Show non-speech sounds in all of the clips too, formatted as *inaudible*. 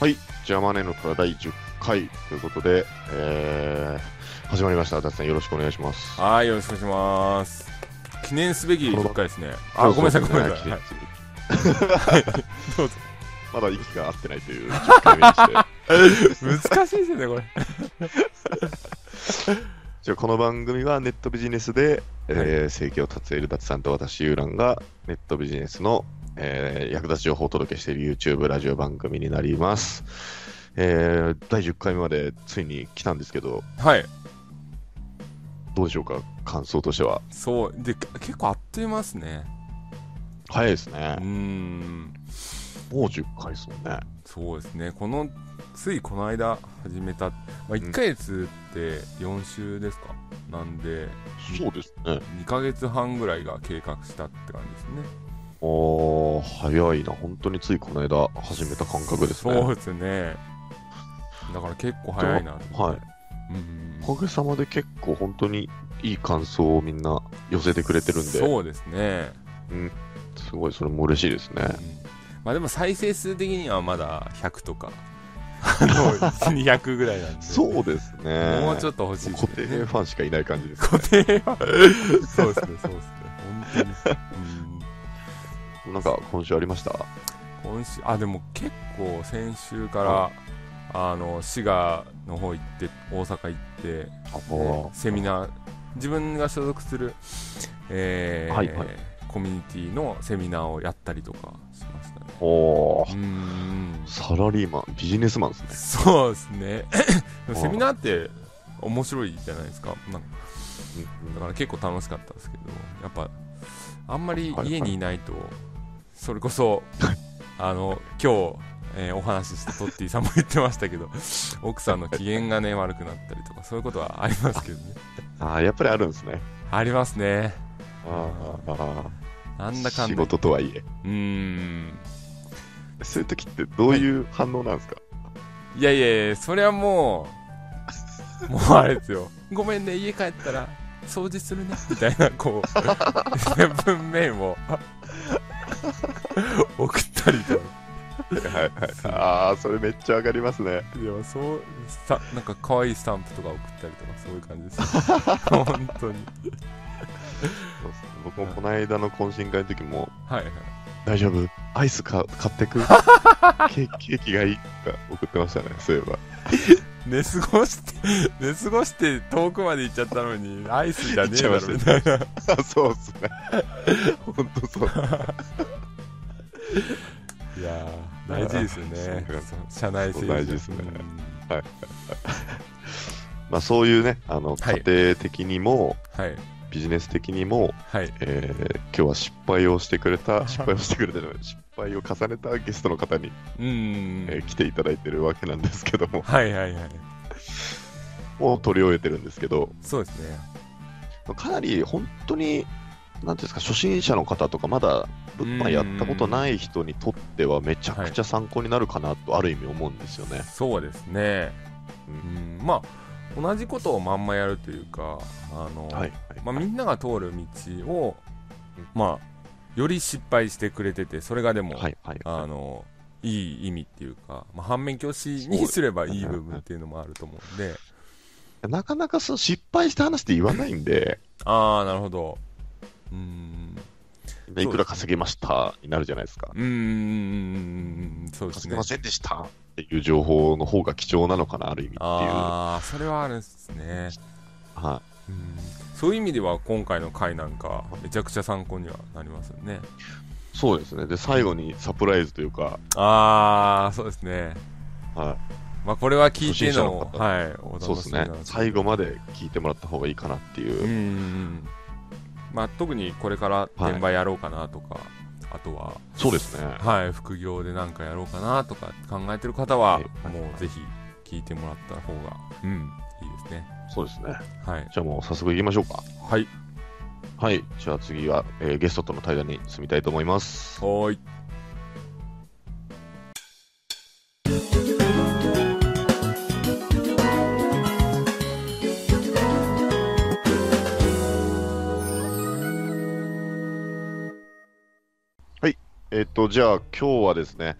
はい、ジャマネの虎第10回ということで、えー、始まりました。達さんよろしくお願いします。はい、よろしくお願いします。記念すべき10回ですね。あ、ごめんなさい、ごめんなさい。*laughs* どうぞ。まだ息が合ってないという10回目にして。難しいですよね、これ。*laughs* じゃあこの番組はネットビジネスで、えー、生計を立てる達さんと私、ユーランがネットビジネスの、えー役立ち情報をお届けしている YouTube ラジオ番組になります。えー、第10回目までついに来たんですけど、はい。どうでしょうか、感想としては。そう。で、結構あっという間ですね。早いですうねー。ん。もう10回ですもんね。そうですね。この、ついこの間始めた、まあ、1ヶ月って4週ですか、なんで、そうですね。2ヶ月半ぐらいが計画したって感じですね。おー、早いな。本当についこの間始めた感覚ですね。そうですね。だから結構早いなと思って。うんおかげさまで結構本当にいい感想をみんな寄せてくれてるんで、そうですね。すごいそれも嬉しいですね。うんまあでも再生数的にはまだ100とか、あの、200ぐらいなんで。そうですね。もうちょっと欲しいです固ね。定ファンしかいない感じです、固定は。*laughs* そうですね、そうですね。本当に。うんなんか今週ありました？今週、あ、でも結構先週から、あの、滋賀の方行って、大阪行って、セミナー、自分が所属する、えーはいはいコミュニティのセミナーをやったりとかしましたね。お。サラリーマン、ビジネスマンですね。そうですね。*laughs* セミナーって面白いじゃないですか。なんかだから結構楽しかったですけど、やっぱ、あんまり家にいないと、それこそ、あの、今日、えーお話ししたトッティさんも言ってましたけど、奥さんの機嫌がね、悪くなったりとか、そういうことはありますけどね。ああ、やっぱりあるんですね。ありますね。あーあー、なんだかんだ。仕事とはいえ。うーん。そういう時ってどういう反応なんですか、いやいやいや、それはもう、*laughs* もうあれですよ。ごめんね、家帰ったら掃除するね、みたいな、こう、*laughs* 文面を *laughs* 送ったりとか。はいはい。ああ、それめっちゃ上がりますね。いや、そう、さなんか可愛いスタンプとか送ったりとか、そういう感じですよ。本当に。そうですね僕もこの間の懇親会の時も、はいはい。大丈夫？アイスか買ってく？*laughs* ケーキがいいか送ってましたね、そういえば。*laughs* 寝過ごして、*laughs* 寝過ごして遠くまで行っちゃったのに、アイスじゃねえだろ、みたいな。あそうっすね。ほんとそう。いやー、大事ですよね社内政治大事ですねうんまあそういうね、あの、はい家庭的にも、はい。ビジネス的にも、はい。えー今日は失敗をしてくれた、失敗をしてくれた *laughs* 失敗を重ねたゲストの方に、うーん。えー来ていただいてるわけなんですけども、はいはいはい。もう取り終えてるんですけど、そうですね。かなり本当に、なんていうんですか、初心者の方とか、まだ物販やったことない人にとっては、めちゃくちゃ参考になるかなと、ある意味思うんですよね。そうですね。ううんん。まあ、同じことをまんまやるというか、あの、はい。まあ、みんなが通る道を、まあ、より失敗してくれてて、それがでも、はい。はい。あの、いい意味っていうか、まあ、反面教師にすればいい部分っていうのもあると思うんで、なかなかそう失敗した話って言わないんで、ああ、なるほど。うーん。いくら稼げましたになるじゃないですか。うーん、そうですね稼げま。せんでしたっていう情報の方が貴重なのかな、ある意味っていう。はああ、それはあるんですね。い。うんそういう意味では今回の回なんかめちゃくちゃ参考にはなりますよね。そうですね。で、最後にサプライズというか、ああ、そうですね。はまあこれは聞いてのはい、おい。そうですね最後まで聞いてもらった方がいいかなっていうう。ん。まあ特にこれから転売やろうかなとか、あとは、そうですね。はい、副業でなんかやろうかなとか考えてる方は、はいもうぜひ聞いてもらった方が、うん、いいですね。そうですね。はい。じゃあもう早速行きましょうか。はい。はい。じゃあ次は、えー、ゲストとの対談に進みたいと思います。はい。はい。えー、っと、じゃあ今日はですね、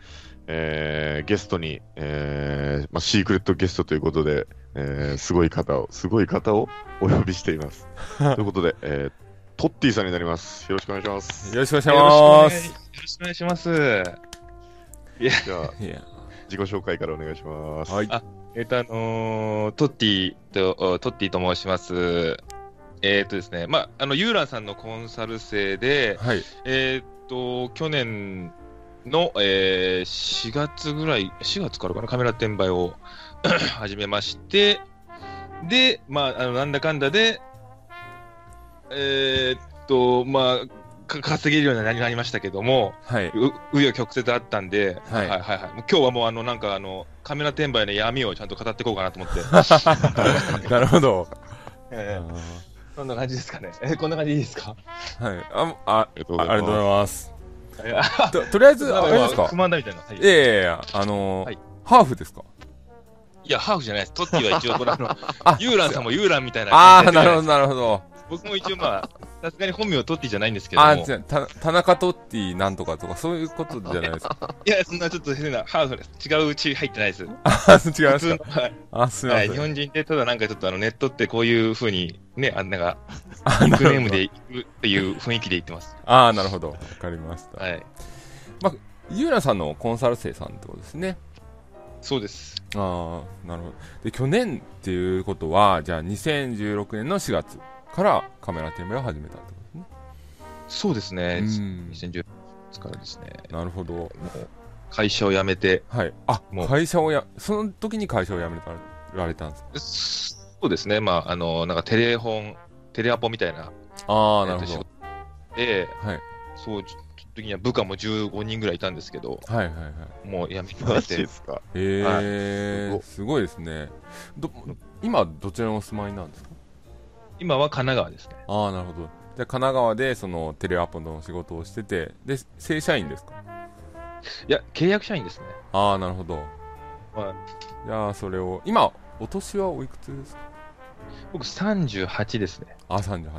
えー、ゲストに、えーまあ、シークレットゲストということで、えー、すごい方を、すごい方をお呼びしています。*laughs* ということで、えー、トッティさんになります。よろしくお願いします。よろしくお願いします。よろしくお願いします。じゃあ、いや、自己紹介からお願いします。はい。あえっ、と、あのートッティと、トッティと申します。えっ、とですね、まあ、あの、ユーランさんのコンサル生で、はい。えっ、と、去年の、えー4月ぐらい、4月からかな、カメラ転売を *clears throat* 始めまして、で、まあ、あの、なんだかんだで、えっと、まあ、か稼げるようになりなりましたけども、はい。う紆余曲折あったんで、ははいい、はいはいもう今日はもうあのなんかあのカメラ転売の闇をちゃんと語っていこうかなと思って、*laughs* なるほど。えーそんな感じですかね。えこんな感じでいいですか？はい。あ、あ、ありがとうございます。と、とりあえず、あれですか？不満だみたいな。はいいやいやいや、あのーはいハーフですか？いやハーフじゃないです。トッティは一応これあのあユーランさんもユーランみたいなああ、なるほど、なるほど。僕も一応まあ *laughs* さすがに本名トッティじゃないんですけども。あー、じゃあた、田中トッティなんとかとか、そういうことじゃないですか。いやそんなちょっと変なハーフです。違ううち入ってないです。あ、違い普ますか？通のはいあ、すみまはい、せん。日本人ってただなんかちょっとあのネットってこういう風にねあんながあニックネームで行くっていう雰囲気で言ってます。あー、なるほど。わかりました。はい。ゆうらさんのコンサル生さんってことですね。そうです。ああ、なるほど。で、去年っていうことは、じゃあ2016年の4月からカメラ転売を始めたってことですね。そうですね。うん2010年からですね。なるほど。もう会社を辞めて、はい。あも、う会社をや、その時に会社を辞められたんですか？そうですね。まあ、あの、なんかテレフォン、テレアポみたいな、ああ、なるほど。で、はい。そう、ちょっと時には部下も15人ぐらいいたんですけど、はいはいはい。もう辞めす。マジてて、ですか？えーはいすごいですね。ど、今、どちらにお住まいなんですか？今は神奈川ですね。ああ、なるほど。じゃあ、神奈川で、その、テレアポの仕事をしてて、で、正社員ですか？いや、契約社員ですね。ああ、なるほど。はいじゃあ、それを、今、お年はおいくつですか？僕38ですね。あ、38。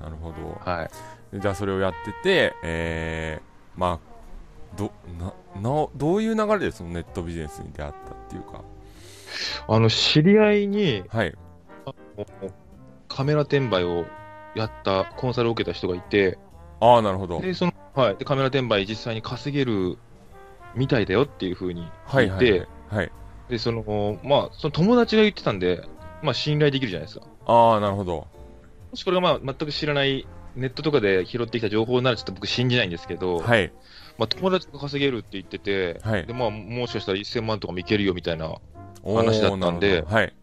なるほど。はい。じゃあ、それをやってて、えー、まあ、ど、な、な、どういう流れでそのネットビジネスに出会ったっていうか？あの、知り合いに、はい。カメラ転売をやった、コンサルを受けた人がいて、ああ、なるほど。で、その、はい。で、カメラ転売実際に稼げるみたいだよっていうふうにはいはい、聞いて、はい。はい。で、その、まあ、その友達が言ってたんで、まあ、信頼できるじゃないですか。ああ、なるほど。もしこれがまあ、全く知らない、ネットとかで拾ってきた情報ならちょっと僕信じないんですけど、はい。まあ、友達が稼げるって言ってて、はいで、まあ、もしかしたら1000万とかもいけるよみたいな、話だったんではい。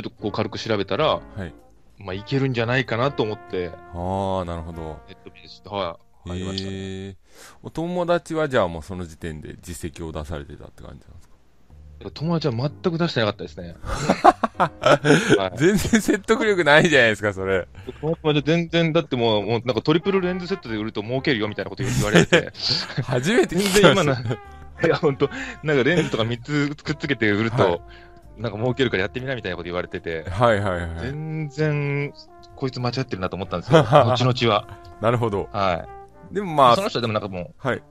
っとこう軽く調べたら、はい。まあ、いけるんじゃないかなと思って、ああ、なるほど。ネットビジネスと、はい、入りましたね。えー、お友達はじゃあもうその時点で実績を出されてたって感じなんですか？友達は全く出してなかったですね。*laughs* はい、全然説得力ないじゃないですか、それ。友達は全然、だってもう、もうなんかトリプルレンズセットで売ると儲けるよみたいなこと言われてて、初めて全聞きまし然今の、た。いや、本当なんかレンズとか3つくっつけて売ると、はいなんか儲けるからやってみなみたいなこと言われてて、はいはいはい。全然、こいつ間違ってるなと思ったんですよ。*laughs* 後々は。なるほど。はい。でもまあそ、の人はでもなんかもはい。う、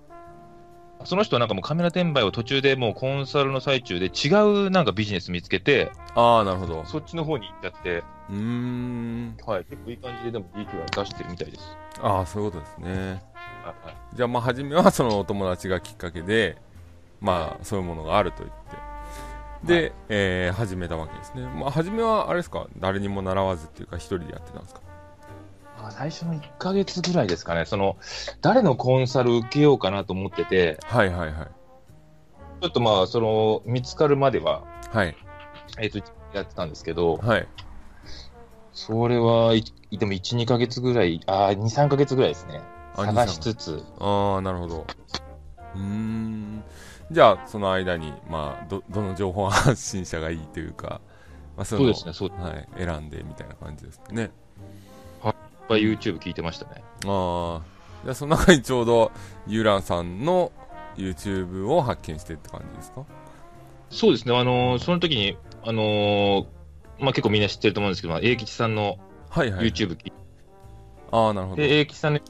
その人はなんかもうカメラ転売を途中でもうコンサルの最中で違うなんかビジネス見つけて、ああ、なるほど。そっちの方に行っちゃって、うーん。はい、結構いい感じででも利益は出してるみたいです。ああ、そういうことですね。はいはいじゃあまあ、初めはそのお友達がきっかけで、まあ、そういうものがあると言って。で、えー始めたわけですね。まあ、初めは、あれですか、誰にも習わずっていうか、一人でやってたんですか？あ最初の1ヶ月ぐらいですかね、その、誰のコンサル受けようかなと思ってて、はいはいはい。ちょっとまあ、その、見つかるまでは、はい。えっ、と、やってたんですけど、はい。それは、いでも1、2ヶ月ぐらい、あ2、3ヶ月ぐらいですね。あ探しつつ、ああ、なるほど。うーん。じゃあ、その間に、まあ、ど、どの情報発信者がいいというか、まあ、そうですね、そう、はい、選んでみたいな感じですね。ぱい YouTube 聞いてましたね。ああ。じゃあ、その中にちょうど、ユーランさんの YouTube を発見してって感じですか？そうですね、あのーその時に、あのーまあ結構みんな知ってると思うんですけど、まあ、英吉さんのはいはい。YouTube 聞いて、ああ、なるほど。で、英吉さんで、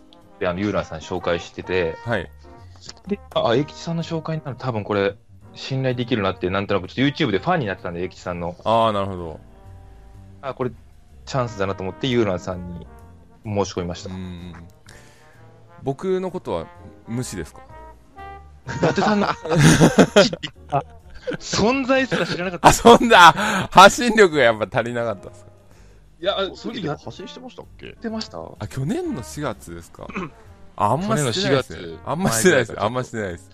あの、ユーランさん紹介してて、はい。で、あ、英吉さんの紹介になると多分これ、信頼できるなって、なんとなくちょっと YouTube でファンになってたんで、英吉さんの。ああ、なるほど。あ、これ、チャンスだなと思って、ユーランさんに申し込みましうた。ん。僕のことは無視ですか？伊達さんの、*laughs* あ存在すら知らなかった。あ、そんな、発信力がやっぱ足りなかったですか？いや、その時その時やっ発信してましたっけ？てましたあ、去年の4月ですか？ああんましてないです去年の4。月ねあんましてないです。あんましてないです。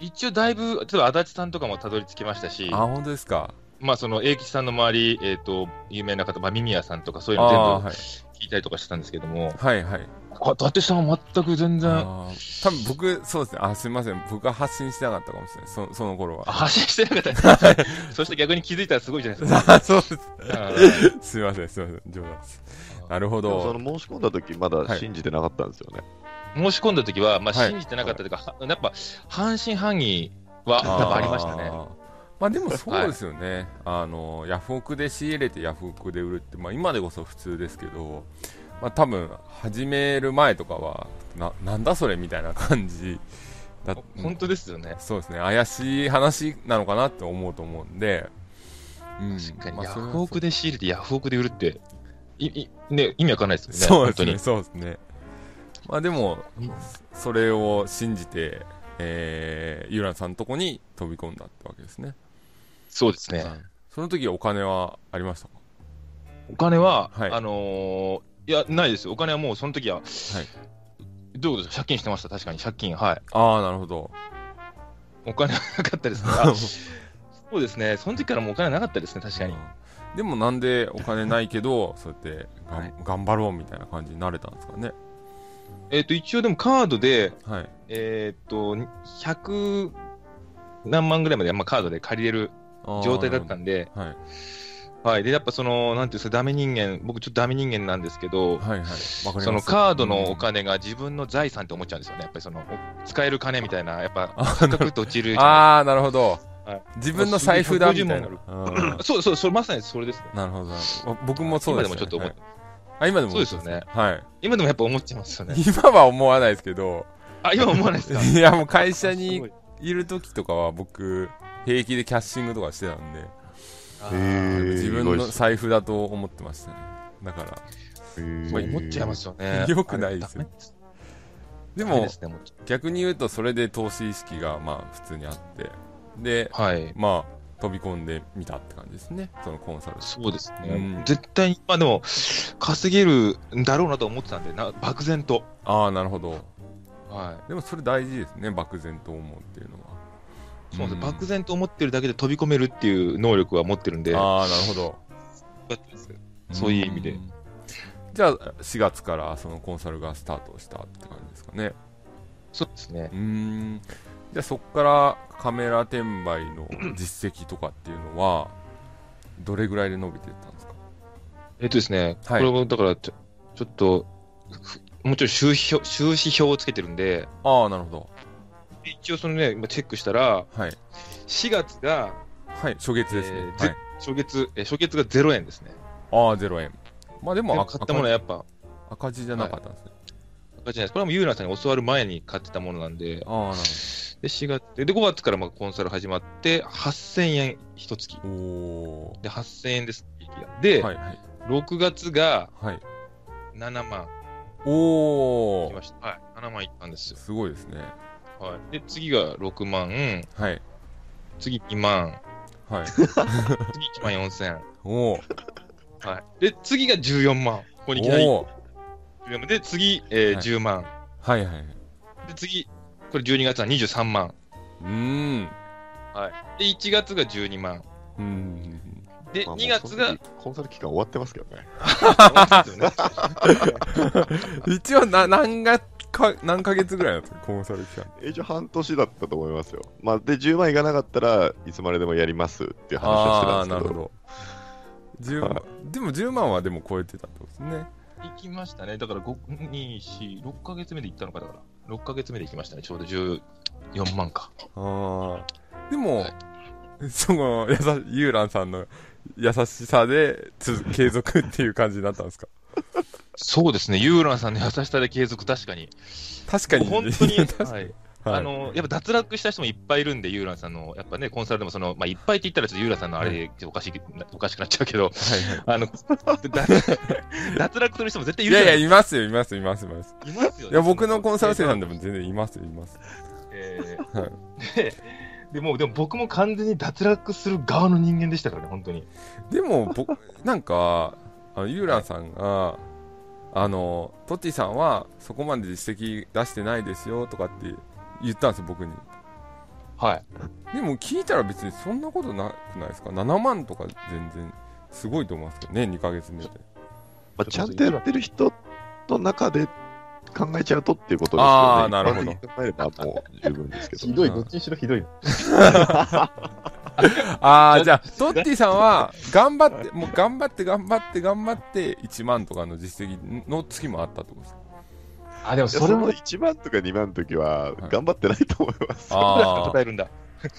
一応だいぶ、例えば足立さんとかもたどり着きましたし、あ、本当ですか？まあその英吉さんの周り、えっ、と、有名な方、まあ、ミミヤさんとかそういうあのあー、はい。全部聞いたりとかしてたんですけども、はいはい。あ、伊達さんは全く全然、多分僕、そうですね。あ、すみません。僕は発信してなかったかもしれない。そその頃は。あ発信してなかった。*laughs* *laughs* そして逆に気づいたらすごいじゃないですか。あ、そうです。うん *laughs* すみません、すみません。冗談です。なるほでもそど。の申し込んだ時まだはい信じてなかったんですよね。申し込んだ時は、まあ、はい。信じてなかったというか、はやっぱ半信半疑は多分ありましたね。まあでもそうですよね、あのヤフオクで仕入れてヤフオクで売るって、まあ、今でこそ普通ですけど、まあ多分始める前とかはななんだそれみたいな感じだ本当ですよね。そうですね。怪しい話なのかなって思うと思うんで、うん。確かに、ヤフオクで仕入れてヤフオクで売るって、いいね、意味わかんないですよね。そうですね。本当に。そうですねまあでもそれを信じて、えー、ランさんのとこに飛び込んだってわけですねそうですね。その時お金はありましたか？お金は、はいあのーいや、ないですよ。お金はもうその時は、はいどういうことですか？借金してました、確かに。借金、はい。ああなるほどお金はなかったですね。*laughs* あそうですね。その時からもうお金はなかったですね、確かに。でもなんでお金ないけどそうやってがん、はい頑張ろうみたいな感じになれたんですかね？えっ、と、一応でもカードで、はい。えっ、と、100何万ぐらいまで、まあ、カードで借りれる状態だったんで、はい。はい。で、やっぱその、なんていうんですか、ダメ人間、僕ちょっとダメ人間なんですけど、はいはい。わかります。そのカードのおうん金が自分の財産って思っちゃうんですよね。やっぱりその、お使える金みたいな、やっぱ、あカクッと落ちるあーなるほど、はい。自分の財布だみたいな。150うん。そうそう、それまさにそれですね。なるほど。僕もそうです、ね、今でもちょっと思っはいあ今でもそうですよね。はい。今でもやっぱ思っちゃいますよね。*laughs* 今は思わないですけど。あ、今思わないですか？*laughs* いやもう会社すにごい。いる時とかは僕平気でキャッシングとかしてたんで。自分の財布だと思ってましたね。だから。そう思っちゃいますよね。*laughs* よくないですよ。でも逆に言うとそれで投資意識がまあ普通にあって。ではい。まあ飛び込んでみたって感じですね。そのコンサルそうですね。うん。絶対に、まあでも、稼げるんだろうなと思ってたんで、な漠然と。ああなるほど。はでもそれ大事ですね漠然と思うっていうのは。い。そうですん。漠然と思ってるだけで飛び込めるっていう能力は持ってるんで、ああなるほど。そういう意味で。ん。じゃあ4月からそのコンサルがスタートしたって感じですかね。そうですね。う。ーんじゃあそこからカメラ転売の *clears throat* 実績とかっていうのはどれぐらいで伸びていったんですか？えっとですね、はい。これもだからちょ、ちょっと、ふもちろん収支表収支表をつけてるんで、ああなるほど。一応そのね、今チェックしたら、はい。4月が、はい初月ですね、えーぜはい、初月、えー初月が0円ですね。ああ0円。まあででも赤も買ったものはやっぱ、赤字じゃなかったんですね、赤字じゃないです。これはもうユーラさんに教わる前に買ってたものなんで、ああなるで、4月、で、5月からまあコンサル始まって、8000円一月。おで、8000円です。で、おはいはい6月がはい7万おおきました。はい。7万いったんですよ。すごいですねはい。で、次が6万、はい次2万、はい *laughs* 次1万4000。おおはい。で、次が14万。ここにいきなりお14万。で、次、えーはい10万。はいはいで、次、これ12月は23万。うーんはい。で、1月が12万。うーんで、まあもう2月がコンサル期間終わってますけどね。*laughs* 一応な何がか何ヶ月ぐらいなんですかコンサル期間一応半年だったと思いますよ。まあ、で、10万いかなかったらいつまででもやりますっていう話をしてたんですけど。ああーなるほど10万、はでも10万はでも超えてたってことですね行きましたね。だから、5、2、4、6ヶ月目で行ったのか、だから。6ヶ月目で行きましたね。ちょうど14万か。ああでも、そのやさユーランさんの優しさでつ継続っていう感じになったんですか？そうですね。ユーランさんの優しさで継続、確かに。確かに本当に、*laughs* はい。はいあの、やっぱ脱落した人もいっぱいいるんで、ユーランさんの、やっぱね、コンサルでもその、まあ、いっぱいって言ったらちょっとユーランさんのあれ、おかしい、おかしくなっちゃうけど、はいあの、脱 *laughs* 脱落する人も絶対いい。いやいや、いいますよ、います、います、います。いますよね。いや、僕のコンサル生さんでも全然いますよ、います。えはいーで、でもう、でも僕も完全に脱落する側の人間でしたからね、本当に。でも、僕、なんか、あの、ユーランさんが、あの、トッティさんは、そこまで実績出してないですよ、とかって言ったんですよ、僕に。はい。でも、聞いたら別にそんなことなくないですか ?7 万とか全然、すごいと思いますけどね、2ヶ月目で。まあ、ちゃんとやってる人の中で考えちゃうとっていうことですよね。あーなるほど考えればもう十分ですけど。ひどい、どっちにしろひどい。*laughs* ああ、じゃあ、トッティさんは、頑張って、もう頑張って頑張って頑張って、1万とかの実績の月もあったってことですか？あ、でもそれも、1万とか2万の時は頑張ってないと思います。ああ答、えるんだ。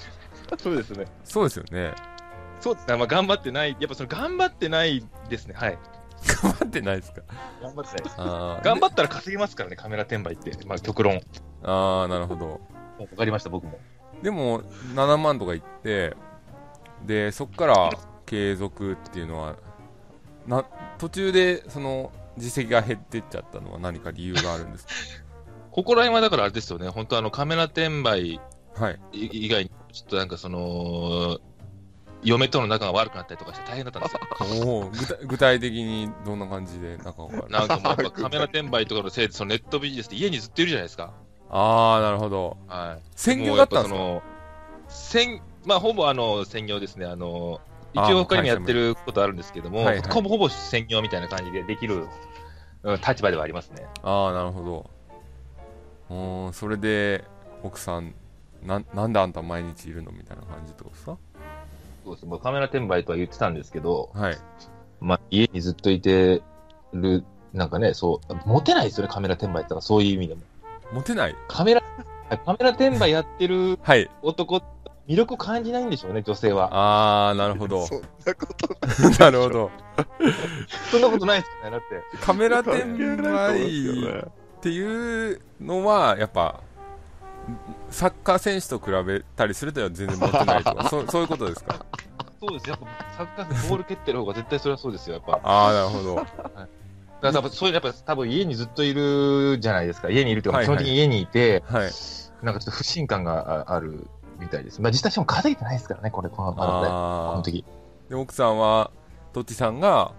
*laughs* そうですね。そうですよね。そうですね。まあ、頑張ってない。やっぱその、頑張ってないですね。はい。頑張ってないですか？頑張ってないです。頑張ったら稼げますからね、カメラ転売って。まあ、極論。ああ、なるほど。わかりました、僕も。でも、7万とかいって、で、そこから継続っていうのは、な、途中で、その、実績が減ってっちゃったのは何か理由があるんです *laughs* ここら辺はだからあれですよね。本当あの、カメラ転売以外に、ちょっとなんかその、嫁との仲が悪くなったりとかして大変だったんですよ。おお具体具体的にどんな感じで仲が悪いなんかもうやっぱカメラ転売とかのせいで、そのネットビジネスって家にずっといるじゃないですか。ああ、なるほど。はい。専業だったんですか？まあ、ほぼあの、専業ですね。あの、一あ応他にもやってることあるんですけども、はいはいほぼほぼ専業みたいな感じでできる、うん立場ではありますね。ああ、なるほど。おーそれで、奥さん、ななんであんた毎日いるのみたいな感じってことですか？そうです。もうカメラ転売とは言ってたんですけど、はい。まあ、家にずっといてる、なんかね、そう、モテないですよね、カメラ転売ってのは、そういう意味でも。モテない？カメラ、カメラ転売やってるはい。男、魅力を感じないんでしょうね、女性は。ああ、なるほど。そんなこと *laughs* なるほど。そんなことないですよね、だって。カメラ転関係ないと思うんですよ売ねっていうのは、やっぱ、サッカー選手と比べたりすると全然モテないとか、*laughs* そうそういうことですか？そうです。やっぱ、サッカーボール蹴ってる方が絶対それはそうですよ、やっぱ。ああ、なるほど。だから多分そういう、やっぱ多分家にずっといるじゃないですか。家にいるというか、はいはい基本的に家にいて、はい。なんかちょっと不信感がああるみたいです。まあ実際しかも稼げてないですからね、これ、この、こ。の時。で、奥さんは、トッティさんが、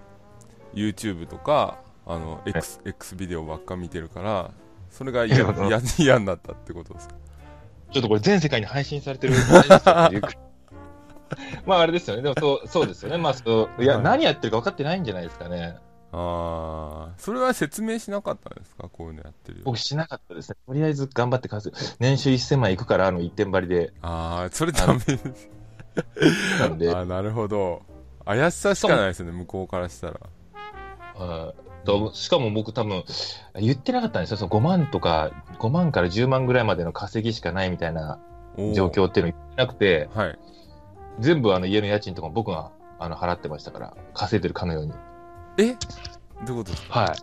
YouTube とか、あの、X、X ビデオばっか見てるから、それが *laughs* 嫌になったってことですか？ちょっとこれ全世界に配信されてる。*laughs* まああれですよね。でもそう、そうですよね。まあそう、いや、はい何やってるか分かってないんじゃないですかね。ああ、それは説明しなかったんですか？こういうのやってるよ。僕しなかったですね。とりあえず頑張って稼ぐ。年収1000万いくから、あの一点張りで。ああ、それダメです。なんで、あーなるほど。怪しさしかないですよね、向こうからしたら。はいとしかも僕多分、言ってなかったんですよ。その5万とか、5万から10万ぐらいまでの稼ぎしかないみたいな状況っていうの言ってなくて、はい。全部あの家の家賃とかも僕があの払ってましたから、稼いでるかのように。え？どういうことですか？はい。だか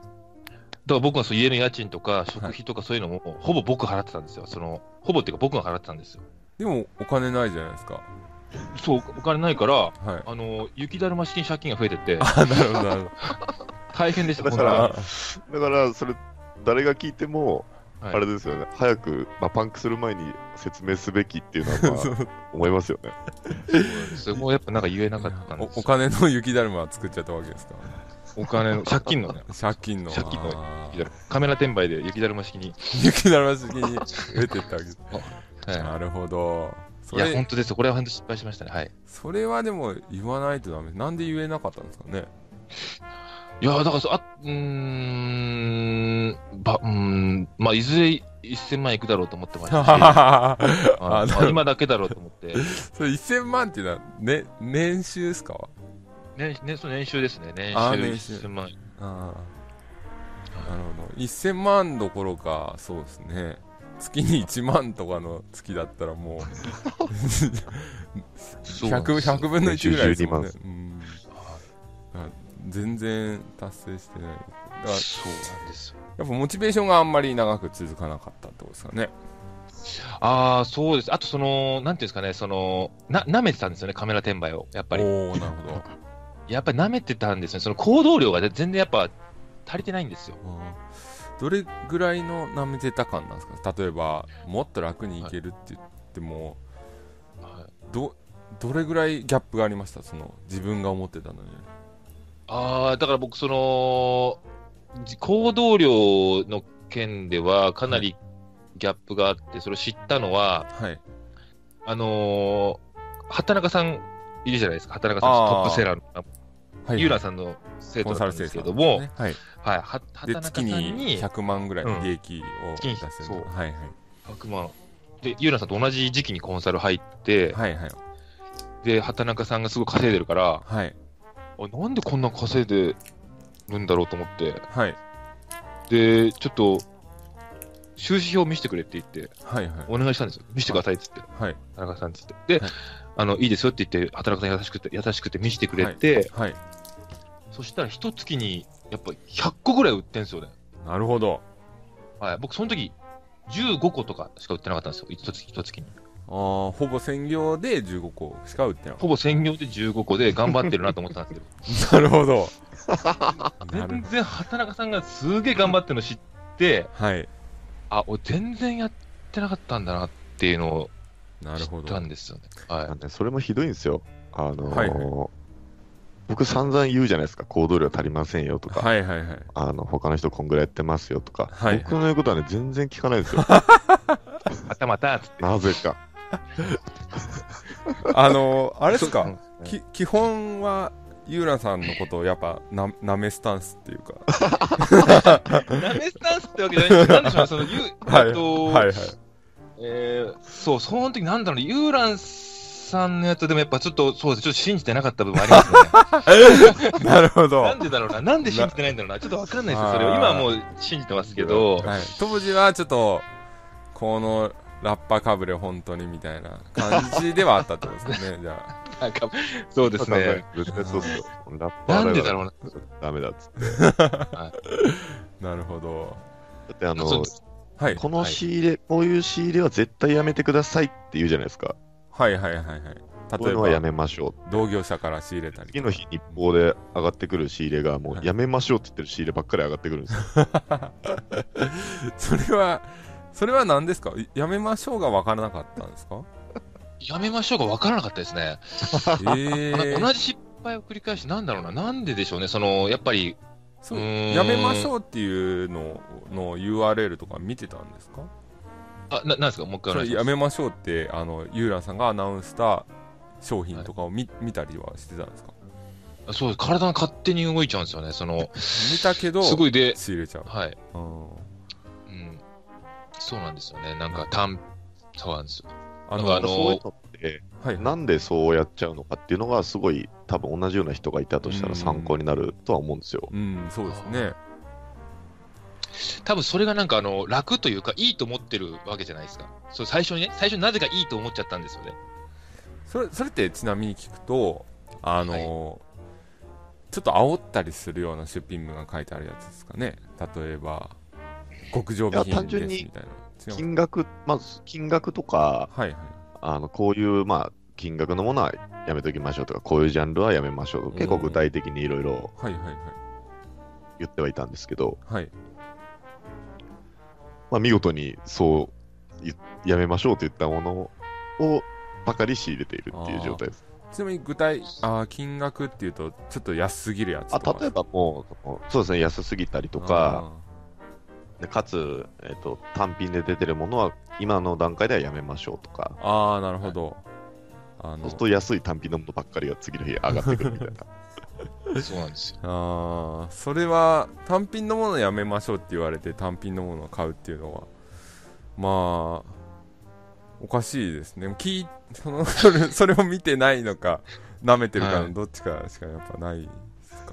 ら僕がそう家の家賃とか食費とかそういうのも、ほぼ僕払ってたんですよ。その、ほぼっていうか僕が払ってたんですよ。でも、お金ないじゃないですか。そう、お金ないから、はい。あの、雪だるま式に借金が増えてって、あ、なるほど、なるほ *laughs* 大変でした、だから本だから、それ、誰が聞いても、当にあれですよね、早く、まあ、パンクする前に説明すべきっていうのは、まど。*laughs* あ、思いますよね。はい、そこやっぱなんか言えなかったんですおお金の雪だるま作っちゃったわけですか？お金の、*laughs* 借金のね、借金の。借金のカメラ転売で雪だるま式に。雪だるま式に植えてったわけです。*laughs* はなるほど。そい。いや、れ本当ですよ。これは本当失敗しましたね。はい。それはでも言わないとダメ。なんで言えなかったんですかね。いや、だからそ、あ、うーん、ば、うーん、まあ、いずれ1000万いくだろうと思ってましたし、*laughs* あ今だけだろうと思って、それ1000万っていうのは、ね、年収ですか？ね、ね、その年収ですね。年収あー年収1000万。ああ。なるほど。1000万どころか、そうですね。月に1万とかの月だったらもう、そうなん100、ですよ100分の1ぐらいですもんね年。うん。全然達成してない。だから、そうなんですよ。やっぱモチベーションがあんまり長く続かなかったってことですかね。ああ、そうです。あと、その、なんていうんですかね、その、な、舐めてたんですよね、カメラ転売を。やっぱり。おおなるほど。やっぱり舐めてたんですよね。その行動量が全然やっぱ足りてないんですよ。うんどれぐらいの舐めてた感なんですか？例えば、もっと楽にいけるって言っても、はい、ど、どれぐらいギャップがありました？その、自分が思ってたのに。ああ、だから僕、その、じ行動量の件ではかなりギャップがあって、それを知ったのは、はい。あのー畑中さんいるじゃないですか。畑中さんトップセラーの、はい。ユーラさんの生徒だったんですけ産ども、ね、はい。はい、はで、畑中さ月んにに100万ぐらいの利益を出してると。そうはいはい。100万。で、ユーラさんと同じ時期にコンサル入って、はいはい。で、畑中さんがすごい稼いでるから、はい。あなんでこんな稼いでるんだろうと思って、はい。で、ちょっと、収支表見せてくれって言って、はいはい。お願いしたんですよ。見せてくださいって言って、はい。田中さんって言って。で、はいあの、いいですよって言って、畑中さん優しくて、優しくて見せてくれて、はい。そしたら一月に、やっぱ100個ぐらい売ってんすよね。なるほど。はい。僕、その時、15個とかしか売ってなかったんですよ。一月、一月に。あーほぼ専業で15個しか売ってない。ほぼ専業で15個で頑張ってるなと思ってたんですけど、*laughs* なるほど。*laughs* 全然畑中さんがすげえ頑張ってるの知って、はい。あ、俺全然やってなかったんだなっていうのをなるほど知った。んですよね。はいそれもひどいんですよ。あのーはいは僕散々言うじゃないですか、行動量足りませんよとか、はいはいはい。あの他の人こんぐらいやってますよとか、はい僕の言うことはね、全然聞かないですよ。*laughs* またまたっつって。なぜか。*laughs* あのー、あれですかき基本は、ユーラさんのことをやっぱな、なめスタンスっていうか。*laughs* ダメスタンスってわけじゃないんですけど、なんでしょうね、その、ゆはい。えっと、はいはい。えーそう、その時なんだろうね、ユーランさんのやつでもやっぱちょっと、そうです、ちょっと信じてなかった部分ありますね。*laughs* なるほど。なんでだろうな、なんで信じてないんだろうな、ちょっとわかんないですよ、それを。あー今はもう信じてますけど、はい。当時はちょっと、このラッパかぶれ本当にみたいな感じではあったってことですね、*laughs* じゃなんか、そうですね。そうですよ。ラッパーなんでだろうな。ダメだっつって。あ。*laughs* なるほど。だってあの、そうはい。この仕入れ、こういう仕入れは絶対やめてくださいって言うじゃないですか。はいはいはいはい。例えうのはやば、めましょう。同業者から仕入れたり。次の日、日報で上がってくる仕入れが、もはいうやめましょうって言ってる仕入ればっかり上がってくるんですよ。*laughs* それは、それは何ですか？やめましょうが分からなかったんですか？やめましょうがわからなかったですね。ええ *laughs* 同じ失敗を繰り返し、なんだろうな、なんででしょうね、その、やっぱり、そうやめましょうっていうのの URL とか見てたんですか？あ、な、なんですか、もう一回。やめましょうってあのユーランさんがアナウンスした商品とかを見,、見たりはしてたんですか？そうです、体が勝手に動いちゃうんですよね、その、見たけどすごいで、仕入れちゃう、はい、うん、うん。そうなんですよね、なんか、単、そうなんですよ。あのあのそういうのって、はいなんでそうやっちゃうのかっていうのが、すごい、多分同じような人がいたとしたら参考になるとは思うんですよ。うんそうですね。多分それがなんかあの、楽というか、いいと思ってるわけじゃないですか。そう、最初にね、最初になぜかいいと思っちゃったんですよね。それそれってちなみに聞くとあの、ちょっと煽ったりするような出品文が書いてあるやつですかね。例えば極上備品純にですみたいな。金額、まず金額とか、はいはいあのこういう、まあ、金額のものはやめときましょうとか、こういうジャンルはやめましょうとか、結構具体的にいろいろ言ってはいたんですけど、はい。まあ、見事にそう言やめましょうと言ったものをばかり仕入れているっていう状態です。ちなみに具体あー金額っていうとちょっと安すぎるやつあ例えばもうそうですね、安すぎたりとか、でかつ、えっと単品で出てるものは今の段階ではやめましょうとか、あーあーなるほど。あのそうすると安い単品のものばっかりが次の日上がってくるみたいな。*laughs* そうなんですよ。あーそれは単品のものやめましょうって言われて単品のものを買うっていうのはまあおかしいですね。聞いそのそれそれを見てないのか舐めてるかはい。のどっちかしかやっぱない。です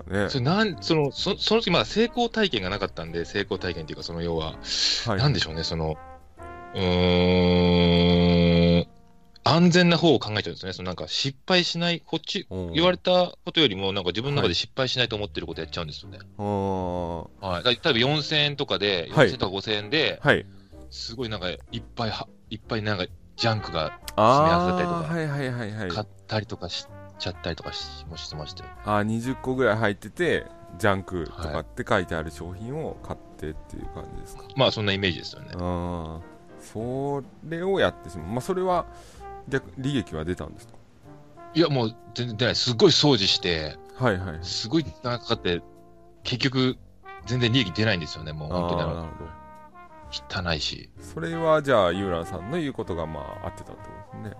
かね、それなん、その、そその時まだ成功体験がなかったんで、成功体験っていうか、その要は、はいなんでしょうね、その、うーん、安全な方を考えちゃうんですね。そのなんか失敗しない、こっち、うん言われたことよりも、なんか自分の中で失敗しないと思ってることやっちゃうんですよね。あーはい。だ例えば4000円とかで、はい4000円とか5000円で、はいすごいなんかいっぱいはいっぱいなんかジャンクが詰め合わせたりとかはいはいはいはい。買ったりとかしちゃったりとかしもしてましたよ。あー20個ぐらい入ってて、ジャンクとかって書いてある商品を買ってっていう感じですか？まあそんなイメージですよね。ああ、それをやってしまう。まあ、それは、逆、利益は出たんですか？いやもう全然出ない。すごい掃除して、はいはいはい。すごい長かかって、結局全然利益出ないんですよね。もう本当にあのあーなるほど。汚いし。それはじゃあ、ユーランさんの言うことがまあ合ってたってことですね。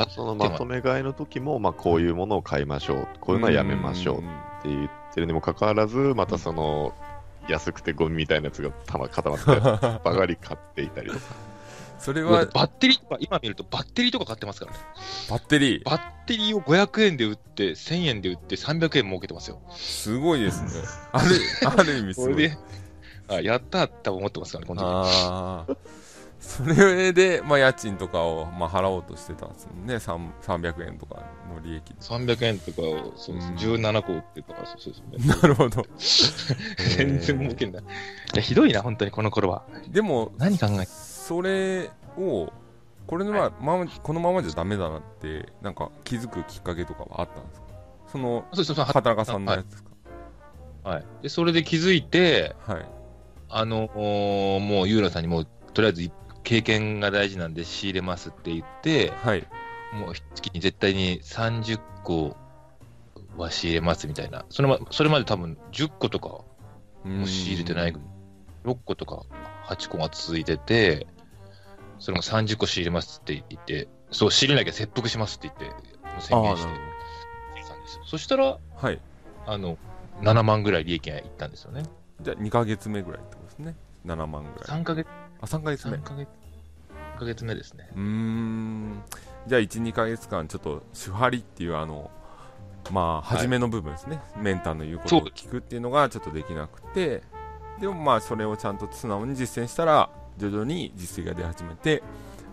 あそのまとめ買いの時も、まあ、こういうものを買いましょう、こういうのはやめましょうっんて言ってるにもかかわらず、またその、安くてゴミみたいなやつがたま固まって *laughs* ばかり買っていたりとか。それはバッテリーとか、今見るとバッテリーとか買ってますからね。バッテリー、バッテリーを500円で売って、1000円で売って、300円儲けてますよ。すごいですね。ある、ある意味すごい。*laughs* それで、あやったーって思ってますからね、この時。ああ。それで、まあ、家賃とかを、まあ、払おうとしてたんですもんね。三300円とかの利益で。300円とかを、そうですうん17個売ってとか、そうそうですね。なるほど。*laughs* 全然儲けんない。いや、ひどいな、本当にこの頃は。でも、何考え？それを、これのまま、ままこのままじゃダメだなって、なんか気づくきっかけとかはあったんですか？その、そうそうそう、畑中さんのやつですか？はい。で、それで気づいて、はい。あのーもう、ユーラさんにもう、とりあえず経験が大事なんで仕入れますって言って、はい。もう月に絶対に30個は仕入れますみたいな。それまそれまで多分10個とか、もう仕入れてない6個とか8個が続いてて、それも30個仕入れますって言って、そう、仕入れなきゃ切腹しますって言って、宣言して。そしたら、はい。あの、7万ぐらい利益がいったんですよね。じゃあ、2ヶ月目ぐらいってことですね。7万ぐらい。3ヶ月、あ、3ヶ月目。3ヶ月、3ヶ月目ですね。うーん。じゃあ、1、2ヶ月間、ちょっと、手張りっていう、あの、まあ、初めの部分ですね。メンターの言うことを聞くっていうのがちょっとできなくて、でもまあ、それをちゃんと素直に実践したら、徐々に実績が出始めて、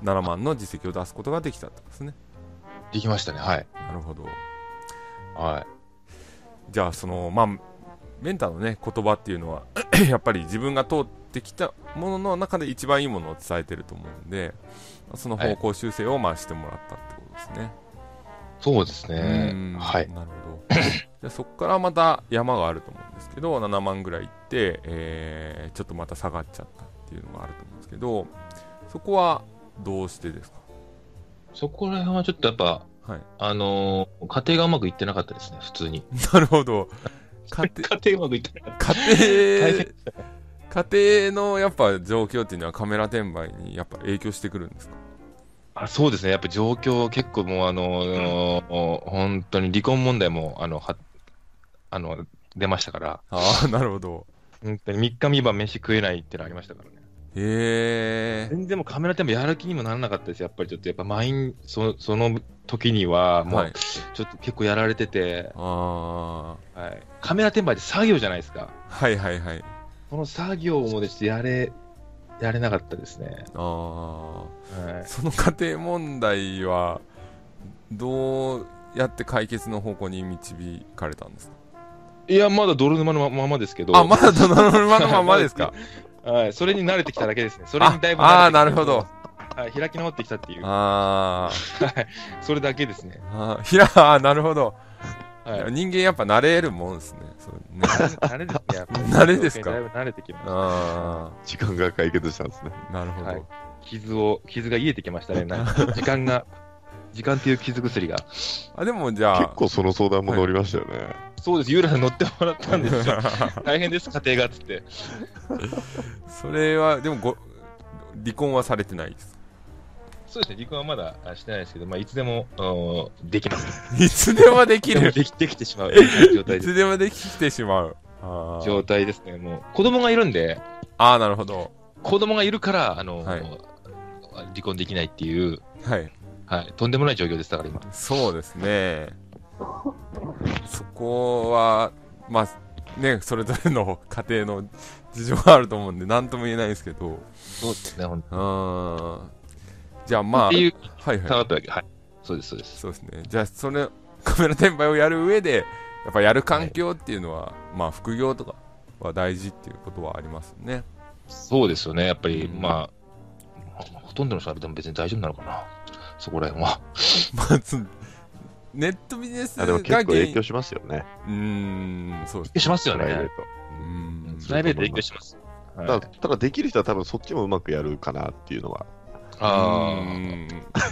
7万の実績を出すことができたってことですね。できましたね、はい。なるほど。はい。じゃあ、その、まあ、メンターのね、言葉っていうのは、*clears throat* やっぱり自分が通ってきたものの中で一番いいものを伝えてると思うんで、その方向修正をまあしてもらったってことですね。そうですねうん。はい。なるほど。*coughs* じゃあそこからまた山があると思うんですけど、7万ぐらい行って、えー、ちょっとまた下がっちゃったっていうのがあると思うんですけど、そこはどうしてですか？そこら辺はちょっとやっぱ、はい。あのー家庭がうまくいってなかったですね、普通に。*laughs* なるほど。*laughs* 家庭、家庭うまくいってなかっ家 *laughs* 大庭変、家庭のやっぱ状況っていうのはカメラ転売にやっぱ影響してくるんですか？た。あそうですね、やっぱ状況、結構もう、あのー本当に離婚問題も、あの、はあの出ましたから、ああ、なるほど。本当に3日3晩飯食えないってのありましたからね。へえ。全然もうカメラ店もやる気にもならなかったですやっぱりちょっとやっぱマインそその時にはもはい。うちょっと結構やられてて、ああ。はい、カメラ転売って作業じゃないですかはいはいはい。この作業もですねやれやれなかったですね、ああ。はい、その家庭問題は、どうやって解決の方向に導かれたんですか？いやまだ泥沼のまままですけど。あ、まだどの沼のままですか？*laughs* はい、それに慣れてきただけですね。それにだいぶ慣れてきああなるほど。はい、開き直ってきたっていう。あはい。それだけですね、ーあー。ひら、あーなるほど。はい、人間やっぱ慣れるもんですね。そうね *laughs* 慣れですねやっぱり *laughs* 慣れですか？だいぶ慣れてきましたあ時間が解決したんですね。あ、なるほど。はい傷を傷が癒えてきましたねなんか時間が *laughs* 時間っていう傷薬があ、でもじゃあ、結構その相談も乗りましたよね。そうです、ユーラに乗ってもらったんですよ。大変です、家庭がっつって。それは、でもご、離婚はされてないです。そうですね、離婚はまだあしてないですけど、まあ、いつでもできます。*laughs* いつでもできる。できできてしまう状態いです。つでもできてしまう。あ状ー態ですね、もう。子供がいるんで、あー、なるほど。子供がいるから、あの、はい離婚できないっていう、はい。はい、とんでもない状況です、だから今。そうですね。そこは、まあ、ね、それぞれの家庭の事情があると思うんで、なんとも言えないですけど、そうですね、ほんと。あーじゃあまあ、っていう、はいはい。たわったわけ。はい。そうです、そうです。そうですね。じゃあ、それ、カメラ転売をやる上で、やっぱやる環境っていうのは、まあ、副業とかは大事っていうことはありますよね。そうですよね、やっぱり、うんまあ、ほとんどの人はでも別に大丈夫なのかな。そこら辺は。*laughs* まず、ネットビジネスがあでも結構影響しますよね。うーん、そうです。影響しますよね。プライベート。うーんプライベート影響します。はいただ、ただできる人は多分そっちもうまくやるかなっていうのは。あうーん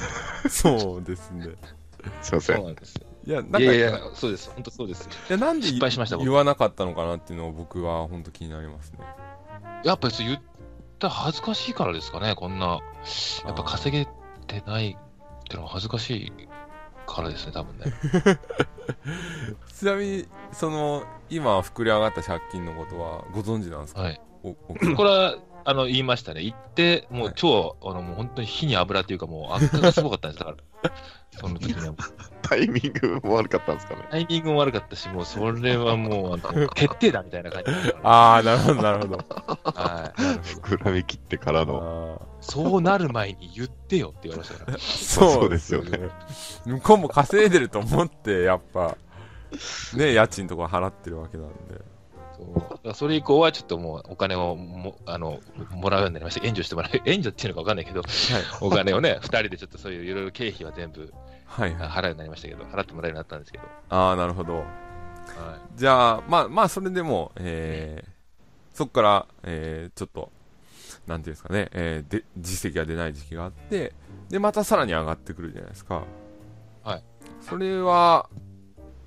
*laughs* そうですね。すいまあ、せ。そうんなんです。いや、なんか、いやいいやや、そうです。本当そうです。なんで失敗しました僕言わなかったのかなっていうのを僕は本当気になりますね。やっぱりそう言ったら恥ずかしいからですかね、こんな。やっぱ稼げてないってのは恥ずかしいからですね、多分ね。*laughs* ちなみに、その、今膨れ上がった借金のことはご存知なんですか？はい。*laughs* これは、あの、言いましたね。行って、もう超、あの、もう本当に火に油っていうかもう悪化がすごかったんです。だから、*laughs* その時には。タイミングも悪かったんですかね。タイミングも悪かったし、もうそれはもう、あの、決定だみたいな感じでしたからああ、なるほど、なるほど。はい。膨らみ切ってからの。あそうなる前に言ってよって言われましたから。ーそうですよね。向こうも稼いでると思って、やっぱ、ね、家賃とか払ってるわけなんで。それ以降はちょっともうお金をもあのもらうようになりました。援助してもらう。*laughs* 援助っていうのか分かんないけど、お金をね、*laughs* 二人でちょっとそういういろいろ経費は全部はい。はい。払うようになりましたけど、払ってもらえるようになったんですけど。ああ、なるほど。はいじゃあ、まあ、まあ、それでも、えー、そこから、えー、ちょっと、なんていうんですかね、えー、で、実績が出ない時期があって、で、またさらに上がってくるじゃないですか。はい。それは、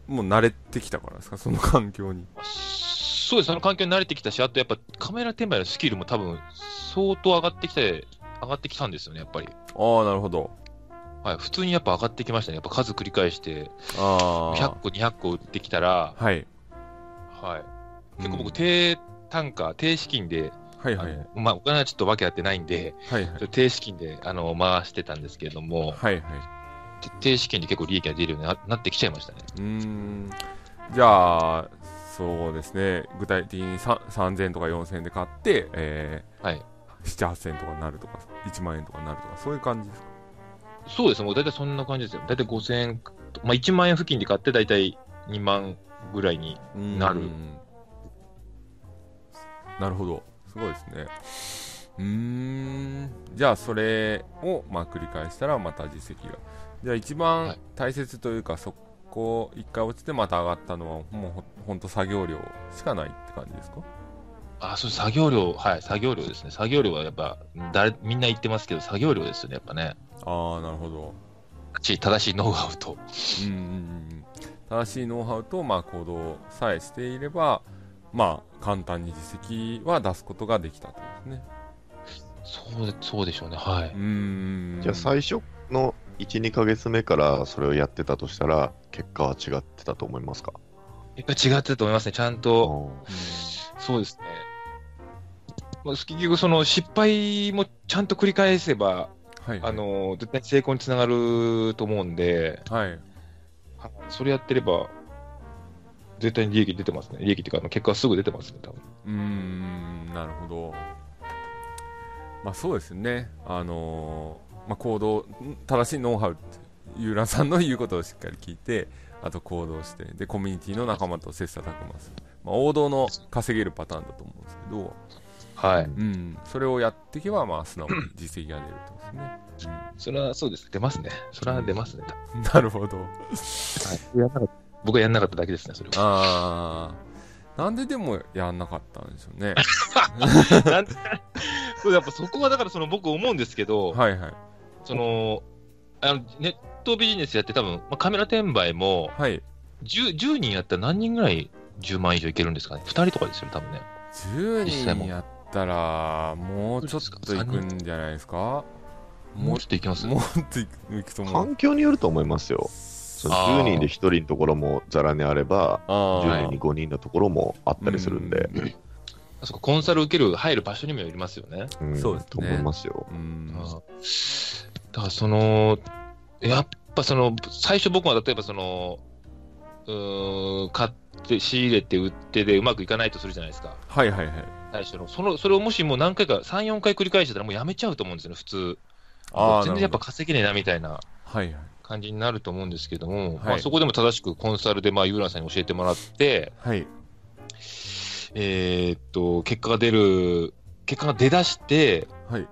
もう慣れてきたからですか、その環境に。そうです、その環境に慣れてきたし、あとやっぱカメラ転売のスキルも多分相当上がってきて、上がってきたんですよね、やっぱり。ああ、なるほど。はい、普通にやっぱ上がってきましたね。やっぱ数繰り返して、ああ。100個、200個売ってきたら、はい。はい。結構うん僕、低単価、低資金で、はいはい。まあ、お金はちょっと訳あってないんで、はいはい。低資金であの回してたんですけれども、はいはい。て低資金で結構利益が出るようにななってきちゃいましたね。うーん。じゃあ、そうですね。具体的にさ3000円とか4000円で買って、えはい。ー、7、8000円とかになるとか、1万円とかになるとか、そういう感じですか？そうですね、もう大体そんな感じですよ。大体5000円、まあ、1万円付近で買って大体2万ぐらいに。なるうんなるほど。すごいですね。うーん。じゃあ、それを、まあ、繰り返したら、また実績が。じゃあ、一番はい大切というか、そこ、一回落ちてまた上がったのは、もうほ、ほんと作業量しかないって感じですか？あ、そう、作業量、はい、作業量ですね。作業量はやっぱ、誰、みんな言ってますけど、作業量ですよね、やっぱね。ああ、なるほど。し正しいノウハウと。うんうんうんうん。正しいノウハウと、まあ、行動さえしていれば、まあ、簡単に実績は出すことができたとですね。そうで、そうでしょうね、はい。うーん。じゃあ最初の1、2ヶ月目からそれをやってたとしたら、結果は違ってたと思いますか？やっぱ違ってたと思いますね、ちゃんと。うんそうですね。まあ、結局、その失敗もちゃんと繰り返せば、はい。あの、絶対に成功につながると思うんで、はい。はいそれやってれば、絶対に利益出てますね。利益っていうか、あの結果はすぐ出てますね、多分。うーん、なるほど。まあそうですね。あのーまあ行動、ん正しいノウハウって、ユーランさんの言うことをしっかり聞いて、あと行動して、で、コミュニティの仲間と切磋琢磨する。まあ王道の稼げるパターンだと思うんですけど、はい。うん、それをやっていけば、まあ素直に実績が出るとですね。それはそうです。出ますね。それは出ますね。うん、なるほど。はい、やんなかった僕はやんなかっただけですね、それは。あー、なんででもやんなかったんでしょうね。*laughs* なんで？*laughs* そうやっぱそこはだからその僕思うんですけど、はいはい。そのあのネットビジネスやって多分、まあ、カメラ転売もはい。10, 10人やったら何人ぐらい10万以上いけるんですかね ?2 人とかですよね、多分ね。10実際も人やったら、もうちょっといくんじゃないですか？もうちょっといきます？もうちょっといくと思う。環境によると思いますよ。そのあー10人で1人のところもざらにあれば、あー10人に5人のところもあったりするんで、あそこコンサル受ける、入る場所にもよりますよね。うんそうですねと思いますよ。うん。あだからその、やっぱその、最初僕は例えばその、うーん、買って、仕入れて売ってでうまくいかないとするじゃないですか。はいはいはい。最初の。その、それをもしもう何回か、3、4回繰り返してたらもうやめちゃうと思うんですよね、普通。ああ、全然やっぱ稼げねえなみたいな。感じになると思うんですけども、はいまあそこでも正しくコンサルで、まあ、ユーランさんに教えてもらって、はい。えーっと、結果が出る、結果が出だして、はい。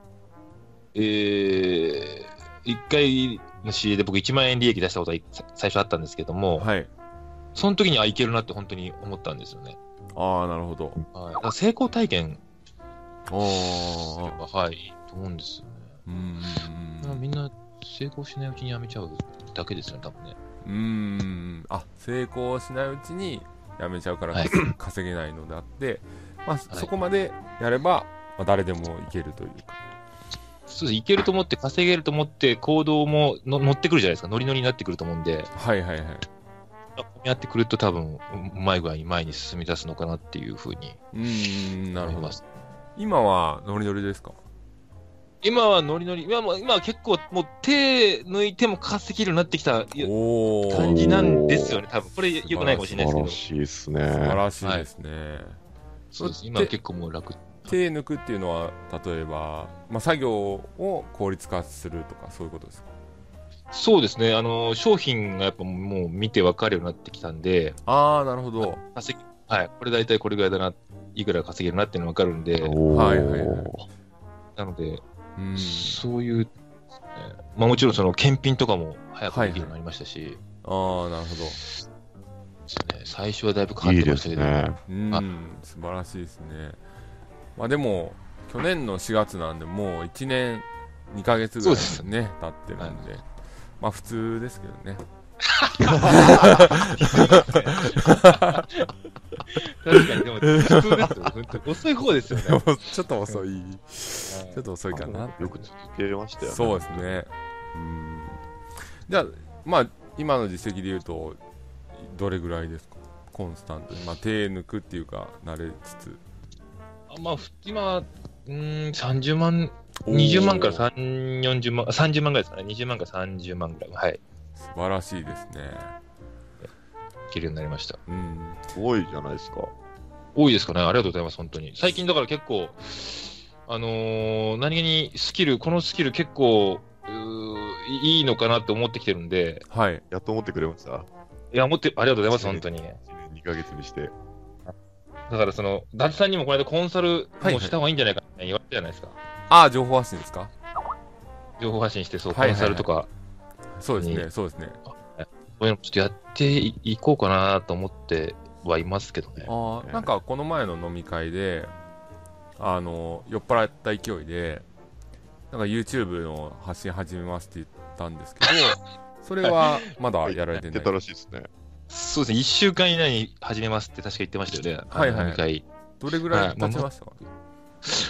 え一回の仕入れで僕1万円利益出したことが最初あったんですけども、はい。その時にあ、いけるなって本当に思ったんですよね。ああ、なるほど。はい。成功体験おー。は、はい、いいと思うんですよね。うーん。みんな成功しないうちにやめちゃうだけですよね、多分ね。うーん。あ、成功しないうちにやめちゃうからはい稼げないのであって、まあ、そこまでやれば、まあ、誰でもいけるというか。そうです。いけると思って、稼げると思って、行動もの乗ってくるじゃないですか。ノリノリになってくると思うんで、はいはいはい。やってくると多分、ううまい具合に前に進み出すのかなっていうふうにうーん、なるほど思いま。す。今はノリノリですか？今はノリノリ、今は今は結構もう手抜いても稼げるようになってきた。感じなんですよね、多分。これ良くないかもしれない素晴らですしいですね。素晴らしいですね。けど、そうです。で今は結構もう楽。手抜くっていうのは、例えば、まあ、作業を効率化するとか、そういうことですか？そうですね、あの、商品がやっぱもう見て分かるようになってきたんで、ああ、なるほど。稼ぎ、はい、これ大体これぐらいだな、いくら稼げるなっていうの分かるんで、はいはいはいなので、うん。そういう、ね。まあもちろんその検品とかも早くできるようになりましたし、ああ、なるほど。最初はだいぶ変わってましたけど、すね。うん。あ、素晴らしいですね。まあでも、去年の4月なんで、もう1年2ヶ月ぐらいそね、経ってるんで、まあ普通ですけどね。確かに、でも、普通ですよ、本当に遅い方ですよね。*laughs* ちょっと遅い。ちょっと遅いかな。よく続けましたよね。そうですね。うん。じゃあ、まあ、今の実績で言うと、どれぐらいですか？コンスタントに。まあ、手抜くっていうか、慣れつつ。あまあ、ふ今、うーん、30万、20万から3、40万、あ30万ぐらいですかね。20万から30万ぐらい。はい。素晴らしいですね。いけるようになりました。うん。すごいじゃないですか。多いですかね。ありがとうございます、本当に。最近だから結構、あのー何気にスキル、このスキル結構、いいのかなって思ってきてるんで、はい。やっと思ってくれました？いや、思って、ありがとうございます、本当に。1年2ヶ月にして。だからその、伊達さんにもこの間コンサルはいもした方がいいんじゃないかって言われたじゃないですか。ああ、情報発信ですか？情報発信して、そう、コはいはいはいンサルとか、そうですね、ねそうですね。そういうのちょっとやっていいこうかなと思ってはいますけどね。ああ、なんかこの前の飲み会で、あの、酔っ払った勢いで、なんか YouTube の発信始めますって言ったんですけど、*laughs* それはまだやられてない。やってたらしいですね。そうですね、1週間以内に始めますって確か言ってましたよね。はいはいあの飲み会。どれぐらい経ちましたか、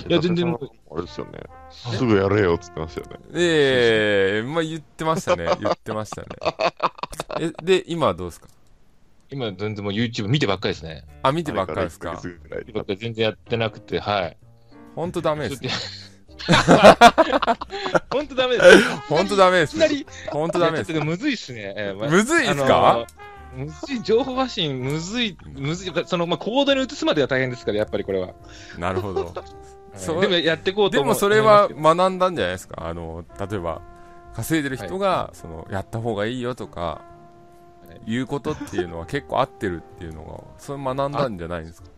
いや全然もうあれですよね。すぐやれよっつってましたよね。ええまあ言ってましたね。言ってましたね。*laughs* え、で、今はどうですか？今全然もう YouTube 見てばっかりですね。あ、見てばっかりですか？ら1ヶ月ぐらい見てばっかり全然やってなくて、はい。ほんとダメですね。*laughs* 本当ダメです。ほんとダメですね。いきなり、ほんとダメですむずいっすね。えーまむずいっすか、あのーむずい、情報発信、むずい、むずい、その、まあ、コードに移すまでは大変ですから、やっぱりこれは。なるほど。そうでもやっていこうとでもそれは学んだんじゃないですか。あの、例えば、稼いでる人が、その、やった方がいいよとか、はいいうことっていうのは結構合ってるっていうのが、それ学んだんじゃないんですか？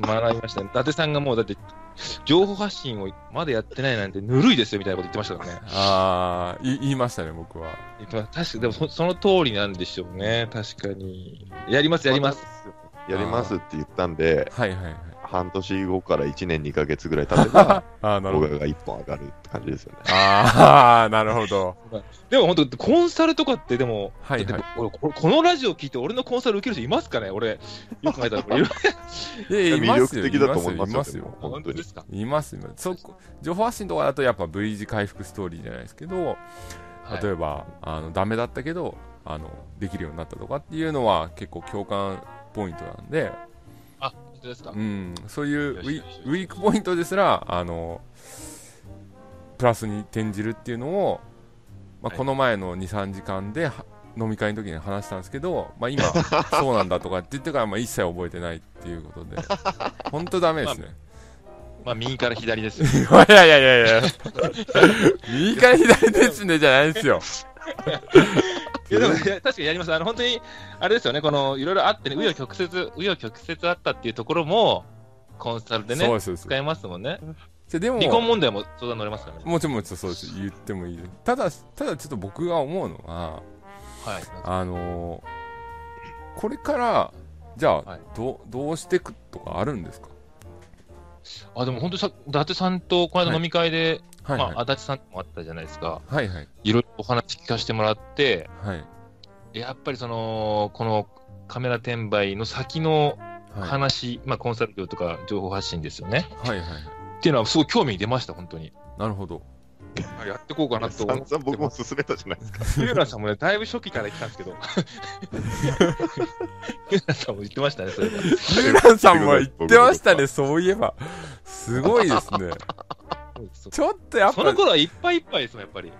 *laughs* 学びましたね。伊達さんがもう、だって、情報発信をまだやってないなんてぬるいですよみたいなこと言ってましたからね。ああ、い言いましたね、僕は。確かでもそその通りなんでしょうね。確かに。やります、やります。。やりますって言ったんで、はいはいはい。半年後から1年2ヶ月ぐらい経てば、*laughs* ああ、なるほど。僕が1本上がるって感じですよね。ああ、*laughs* なるほど。でも本当、コンサルとかって、でも、はいはい俺ここのラジオ聞いて俺のコンサル受ける人いますかね？俺、よく考えたら *laughs* いる。い。魅力的だと思いますよいますよ。本当に本当ですかいますよ。そこ情報発信とかだとやっぱ V 字回復ストーリーじゃないですけど、例えば、あのダメだったけどあのできるようになったとかっていうのは結構共感ポイントなんで、ですか？うん、そういうウィウィークポイントですらあのプラスに転じるっていうのを、まあ、はい。この前の23時間では飲み会の時に話したんですけど、まあ、今そうなんだとかって言ってからまあ一切覚えてないっていうことで。*laughs* 本当ダメですね、まあ、右から左ですよ。*laughs* いやいやいやいや。右から左ですねじゃないですよいやでも確かにやります。あの本当に、あれですよね、このいろいろあってね、紆余曲折、紆余曲折あったっていうところも、コンサルでね、そう使えますもんね。でも離婚問題も相談乗れますからね。もちろんもちろんそうです。言ってもいいです。ただただちょっと僕が思うのははい。あのーこれからじゃあ、はい。どうどうしていくとかあるんですか？あ、でも本当さ、伊達さんとこの間飲み会で、はいはい、まあ、足立さんもあったじゃないですか。はいはいいろいろお話聞かせてもらって、はいやっぱりその、このカメラ転売の先のはい話、まあコンサル業とか情報発信ですよね。はいはいっていうのはすごい興味出ました、本当に。なるほどやっていこうかなと散思って々僕も勧めたじゃないですか。*laughs* ユーラさんもね、だいぶ初期から来たんですけど。*laughs* ユーラさんも言ってましたね、それは。ユーランさんも言ってましたねそういえばすごいですねちょっとやっぱその頃はいっぱいいっぱいですもん、やっぱり。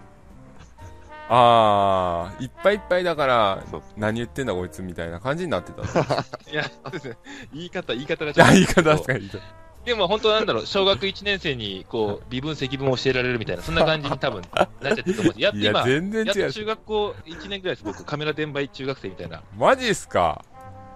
ああいっぱいいっぱいだから何言ってんだこいつみたいな感じになってた *laughs* いや、そうですね。言い方、言い方がじゃあ言い方ですか言い方でも本当なんだろう、小学1年生に、こう、微分積分を教えられるみたいな、そんな感じに多分、なっちゃってると思う。やっといや今、全然違うやっと中学校1年ぐらいです、僕。カメラ転売中学生みたいな。マジっすか？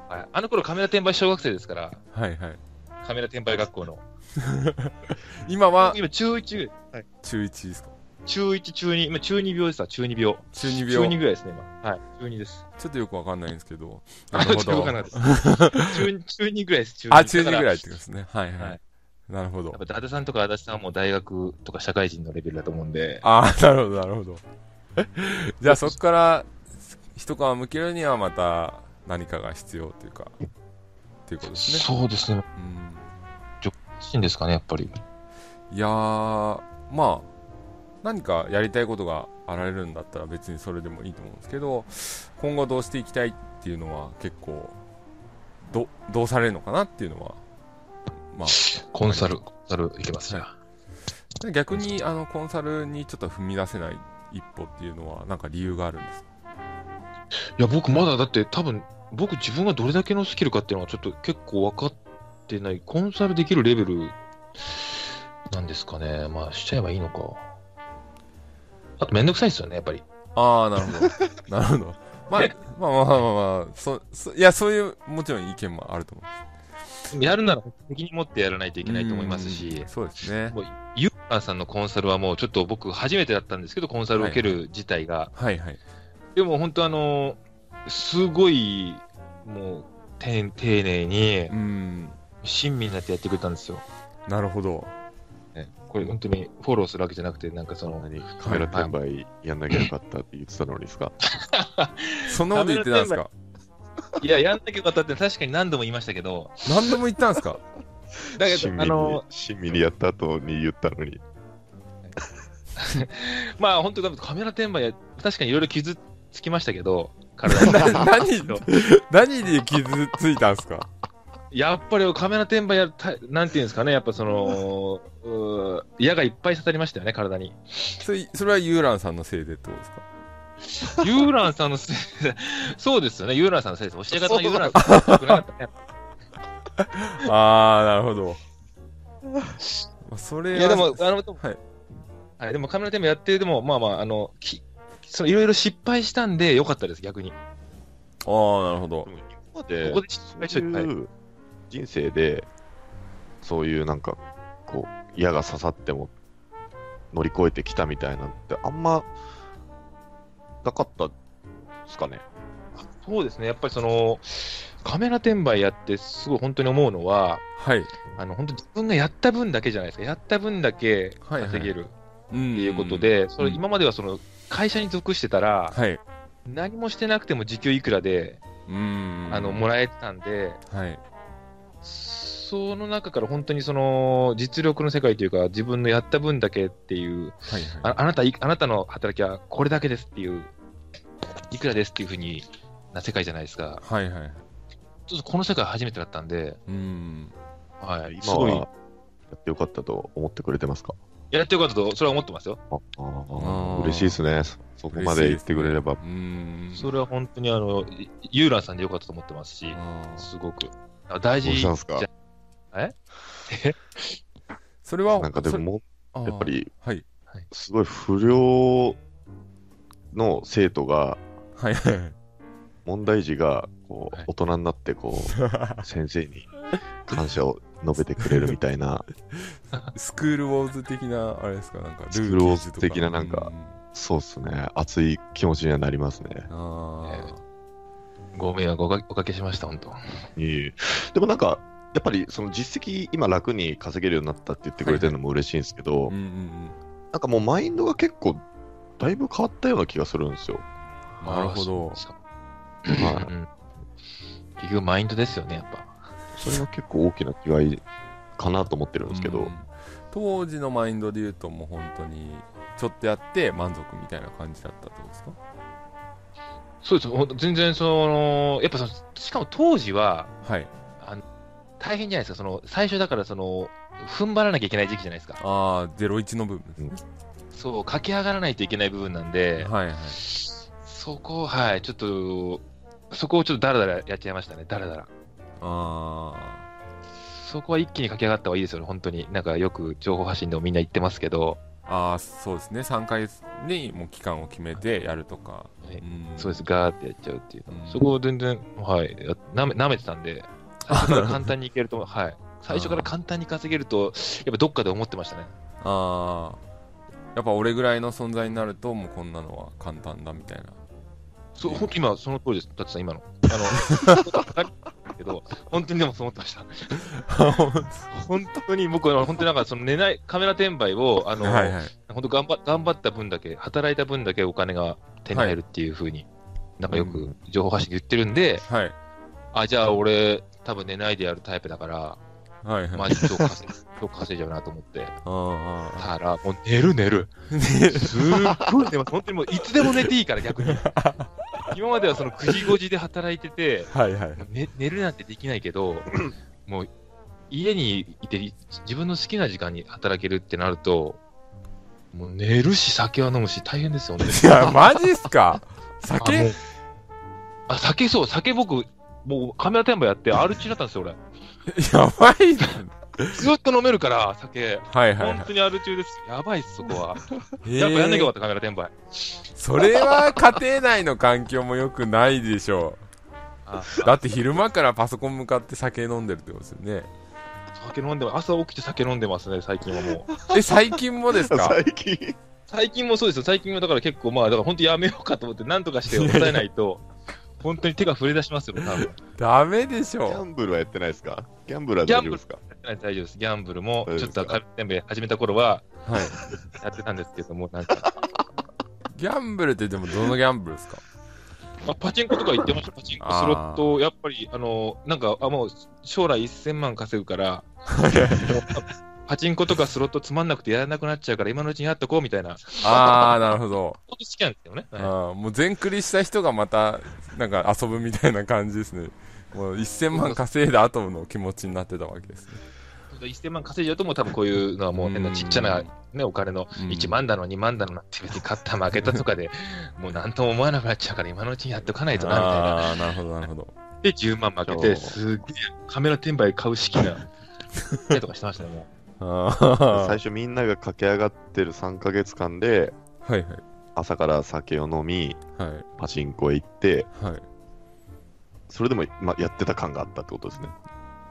はい、あの頃カメラ転売小学生ですから、はいはいカメラ転売学校の。*laughs* 今は今、中1、はい、中1ですか？中1、中2、今、中2病ですわ、中2病。中2中病2ぐらいですね、今。はい、中2です。ちょっとよくわかんないんですけど。あなるほど。中中2 *laughs* ぐらいです、中2。あ中2ぐららいってことですね。はいはい、はい。なるほど。やっぱ、伊達さんとか足立さんはもう大学とか社会人のレベルだと思うんで、ああなるほどなるほど。じゃあそこから一皮向けるにはまた何かが必要というかっていうことですね。そうですね。うんいいんですかね、やっぱり。いやーまあ何かやりたいことがあられるんだったら別にそれでもいいと思うんですけど今後どうしていきたいっていうのは結構どどうされるのかなっていうのはまコンサル、コンサルいけますね。あ逆にあのコンサルにちょっと踏み出せない一歩っていうのはなんか理由があるんですか？いや、僕まだだって多分、僕自分がどれだけのスキルかっていうのはちょっと結構分かってない。コンサルできるレベルなんですかね。まあ、しちゃえばいいのか。あとめんどくさいですよね、やっぱり。ああなるほど *laughs* なるほどまあまあまあまあまあまあそそいやそういうもちろん意見もあると思うやるなら責任持ってやらないといけないと思いますしうん、そうですねもうユーランさんのコンサルはもうちょっと僕初めてだったんですけど、コンサルを受ける自体が。はいはいでも本当あの、すごい、もう、丁丁寧にう、ん親身になってやってくれたんですよ。なるほど。ね、これ本当にフォローするわけじゃなくて、なんかその、何？カメラ転売やんなきゃよかったって言ってたのにですか？*laughs* そんなこと言ってたんですか？いや、やんなきゃよかったって確かに何度も言いましたけど、何度も言ったんですか？だけど、親身にあの、親身にやった後に言ったのに。*laughs* まあ本当だ、カメラ転売や、確かにいろいろ傷つきましたけど、体に。*laughs* 何で傷ついたんですか？やっぱりカメラ転売やた、なんていうんですかね、やっぱその、*laughs* 矢がいっぱい刺さりましたよね、体に。それそれはユーランさんのせいでってことですか？ユーランさんのせいで、そうですよね、ユーランさんのせいです。教え方のユーランさん。*laughs* ああなるほど、まあ、それはいや、でも、あの、はい。はい、でもカメラ転売やって、でも、まあまあ、あの、きそのいろいろ失敗したんで、よかったです、逆に。ああなるほど。ここで失敗しといて、はい人生で、そういうなんか、こう、矢が刺さっても乗り越えてきたみたいなんて、あんまなかったですかね。そうですね、やっぱりその、カメラ転売やって、すごい本当に思うのは、はい。あの、本当自分がやった分だけじゃないですか。やった分だけはいはい。稼げるっっていうことで、それうん。今まではその、会社に属してたら、はい。何もしてなくても時給いくらで、うん。あの、もらえてたんで、はいその中から本当にその、実力の世界というか、自分のやった分だけっていう、はいはいああなたい、あなたの働きはこれだけですっていう、いくらですっていうふうにな世界じゃないですか。はいはいちょっとこの世界初めてだったんで、うんはい、す今はごい、やってよかったと思ってくれてますか？やってよかったと、それは思ってますよ。ああ嬉しいですね。そそこまで言ってくれれば。うんそれは本当にあの、いユーランさんでよかったと思ってますし、すごく。あ大事どうしたんですか？じゃ *laughs* それはなんかでも、やっぱり、はい。すごい不良の生徒が、はい問題児が、こうはい、大人になって、こう、*laughs* 先生に感謝を述べてくれるみたいな、*laughs* スクールウォーズ的な、あれですか、なんか、ルーキスクールウォーズ的ななんかうん。そうっすね、熱い気持ちにはなりますね。あご迷惑おかおかけしました、本当。いえいえでもなんか、やっぱりその実績、今楽に稼げるようになったって言ってくれてるのも嬉しいんですけど、あ。うんうんうん。なんかもうマインドが結構、だいぶ変わったような気がするんですよ。なるほどはいうん結局マインドですよね、やっぱ。それが結構大きな違いかなと思ってるんですけど、うん当時のマインドで言うともう本当にちょっとやって満足みたいな感じだったってことですか？そうです、全然その、やっぱその、しかも当時は、はい。大変じゃないですか、その、最初だからその、踏ん張らなきゃいけない時期じゃないですか。ああ01の部分ですね、そう、駆け上がらないといけない部分なんで、はいはい。そこ、はい、ちょっと、そこをちょっとだらだらやっちゃいましたね、だらだら。あそこは一気に駆け上がった方がいいですよね、本当に。なんかよく情報発信でもみんな言ってますけど、ーあーそうですね3ヶ月にもう期間を決めてやるとか、はいんそうです、ガーってやっちゃうっていう。うんそこを全然、はい、やなめ舐めてたんで、*laughs* 最初から簡単にいけると、はい。最初から簡単に稼げると、やっぱどっかで思ってましたね。ああやっぱ俺ぐらいの存在になるともうこんなのは簡単だみたいなそう、ほん今、その通りです。だってさん、今の。あの、*laughs* けど、本当にでもそう思ってました。本当に僕は、本当になんか、その寝ない、カメラ転売を、あの、はいはい本当頑張頑張った分だけ、働いた分だけお金が手に入るっていうふうに、なんかようく情報発信で言ってるんで、はいあ、じゃあ俺、多分寝ないでやるタイプだから、はいはいマジ超稼い超稼いじゃうなと思って。たら、もう寝る寝る。*laughs* ーすっごい寝ます。本当にもういつでも寝ていいから逆に。*laughs* *laughs* 今まではその9時5時で働いてて、はいはい寝寝るなんてできないけど、*clears throat* もう家にいて自分の好きな時間に働けるってなると、もう寝るし酒は飲むし大変ですよね。いやマジっすか？酒？うあ、酒そう、酒僕、もうカメラ転売やって R 中だったんですよ、俺。やばいな *laughs* ずっと飲めるから、酒。はいはいはい本当に R 中です。やばいっす、そこは。*laughs* えやっぱやんなきゃよかーった、カメラ転売。それは家庭内の環境も良くないでしょあうだって昼間からパソコン向かって酒飲んでるってことですよね酒飲んでます。朝起きて酒飲んでますね、最近はもう。え最近もですか？*laughs* 最近、最近もそうですよ。最近はだから結構、まあ、だから本当やめようかと思って、なんとかして抑えないと、本当に手が触れ出しますよ、多分。ダメでしギャょンブルはやってないですか？ギャンブルは大丈夫ですか？大丈夫です。ギャンブルもちょっとカメラ転売始めた頃は、はい。やってたんですけども、なんか、*laughs* ギャンブルってでもどのギャンブルですか？まあ、パチンコとか言ってました、パチンコ、スロット、やっぱり、あの、なんか、あ、もう、将来1000万稼ぐから、*laughs* パチンコとかスロットつまんなくてやらなくなっちゃうから、今のうちにやっとこうみたいな、ああなるほど。本当好きなんですよね。あはい。ーもう全クリした人がまたなんか遊ぶみたいな感じですね。もう1000万稼いだ後の気持ちになってたわけですね1000万稼いじゃうと、もう多分こういうのはもう変なちっちゃな、ね、お金のうん。1万だの2万だのなんて別に勝った負けたとかで、もうなんとも思わなくなっちゃうから、今のうちにやっとかないとな、みたいな。ああなるほどなるほど。で、10万負けて、すっげえカメラ転売買う資金が、*laughs* ねとかしてましたね、もう。あ最初みんなが駆け上がってる3ヶ月間で、あはいはい。朝から酒を飲み、はい。パチンコへ行って、はい。それでも、ま、やってた感があったってことですね。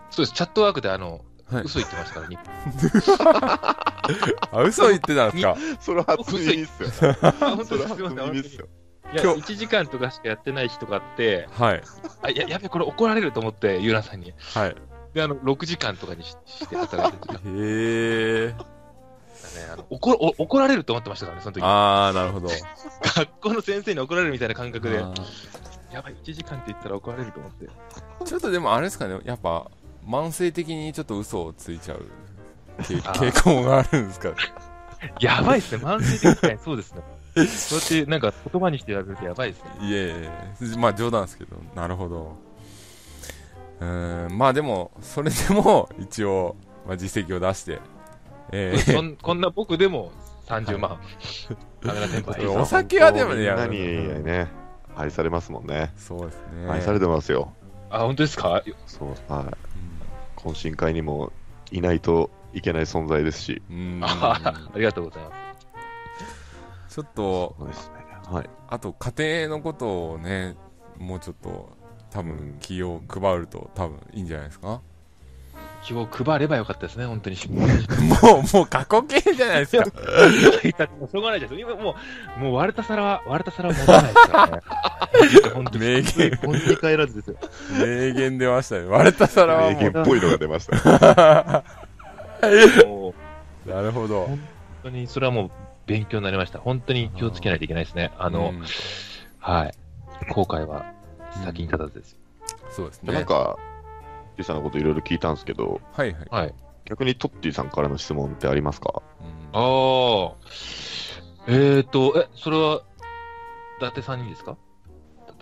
そうです、チャットワークであの、はい。嘘言ってましたから、に *laughs* あ嘘言ってたんですか？それは初耳っすよ。あ本当ですすみません、耳っすよ。いや、今日1時間とかしかやってない日とかって、はい。あ、や、やべ、これ怒られると思って、ユーランさんに。はい。で、あの、6時間とかにしして働いてた、ね、へえあの怒お怒られると思ってましたからね、その時。ああなるほど。学校の先生に怒られるみたいな感覚で、あやばい、1時間って言ったら怒られると思って。ーちょっとでもあれですかねやっぱ慢性的にちょっと嘘をついちゃう。傾向があるんですか？*laughs* やばいっすね、慢性的に。そうですね。そうやって、なんか言葉にしてやるとやばいですね。いえいえ。まあ冗談ですけど。なるほど。うーん。まあでもそれでも *laughs* 一応、まあ、実績を出して。えそんこんな僕でも30万。*laughs* お酒はでもねや何るにね、愛されますもんね。そうですね。愛されてますよ。あ、本当ですか？そう、はい。懇親会にもいないといけない存在ですし。あ *laughs* ありがとうございます。ちょっとね。はい。あと家庭のことをねもうちょっと多分気を配ると多分いいんじゃないですか？気を配ればよかったですね、本当に。もう、もう過去形じゃないですか。*laughs* もうしょうがないです。今もう、もう割れた皿は、割れた皿は持たないですからね。本当に。名言、本当に帰らずですよ。名言出ましたね。割れた皿はも名言っぽいのが出ました。*laughs* なるほど。本当に、それはもう勉強になりました。本当に気をつけないといけないですね。あの、うんはい。後悔は先に立たずです。そうですね。でなんか、ティさんのこといろいろ聞いたんですけど、はいはい。はい。逆にトッティさんからの質問ってありますか？うんああ。えーと、え、それは、伊達さんにですか？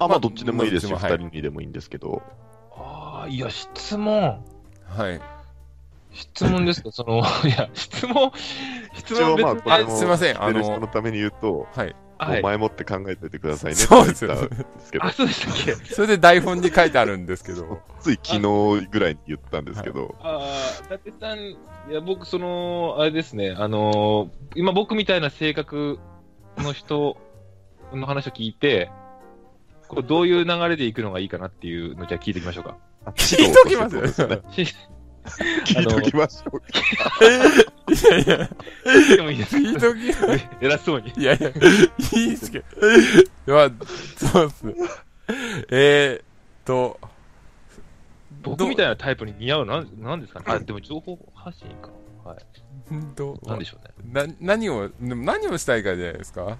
あ、まあどっちでもいいですし、二人にでもいいんですけど、ああ、いや、質問。はい。質問ですか？*laughs* その、いや、質問、質一応まあ、問別に。これもあすいません。あの人のために言うと、はい。前もって考えておいてくださいねって言っそうですよたんですけどあ、、そうでしたっけそれで台本に書いてあるんですけど。*laughs* つい昨日ぐらいに言ったんですけど、ああ、伊達さん、いや、僕、その、あれですね、あのー今僕みたいな性格の人の話を聞いて、こうどういう流れでいくのがいいかなっていうのじゃあ聞いておきましょうか。聞いときます聞いときましょうか。いやいや、聞いてもいいですか聞いとき、偉そうに。いやいや、いいですけど。まあ、そうっす。えーっと、僕みたいなタイプに似合うなんなんですかねあ、でも情報発信か。はい。どなんでしょうね。な何を、でも何をしたいかじゃないですか？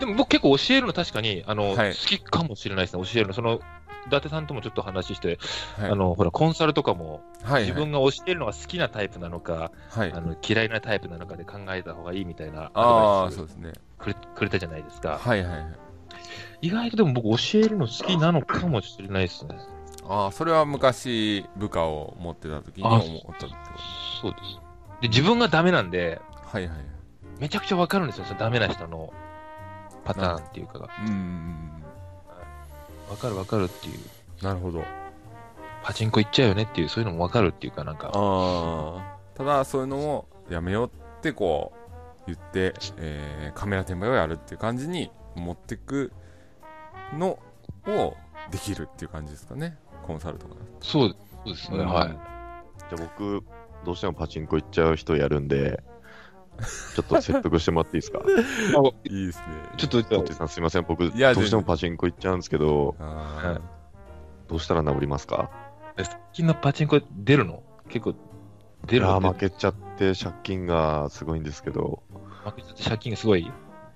でも僕結構教えるの確かに、あの、はい好きかもしれないですね。教えるの。その、伊達さんともちょっと話して、はい。あの、ほら、コンサルとかも、はい、自分が教えるのが好きなタイプなのか、はい。あの嫌いなタイプなのかで考えた方がいいみたいなああ、アドバイスそうですね。くれくれたじゃないですか。はいはいはい。意外とでも僕教えるの好きなのかもしれないですね。ああ、それは昔部下を持ってた時に思ったってことそうです。で、自分がダメなんで、はいはい。めちゃくちゃわかるんですよ。そのダメな人のパターンっていうかが。うんうんうん。わかるわかるっていう。なるほど。パチンコ行っちゃうよねっていう、そういうのもわかるっていうかなんか。ああ。ただ、そういうのをやめようってこう言って、えーカメラ転売をやるっていう感じに持ってくのをできるっていう感じですかね。コンサルとか。そうそうですね。はい。じゃあ僕、どうしてもパチンコ行っちゃう人やるんで、ちょっと説得してもらっていいですか？いいですね。ちょっと、さんすいません、僕、どうやしてもパチンコ行っちゃうんですけど、あどうしたら治りますか？最近のパチンコ出るの？結構出るの？ー負けちゃって借金がすごいんですけど、負けちゃって借金がすごい？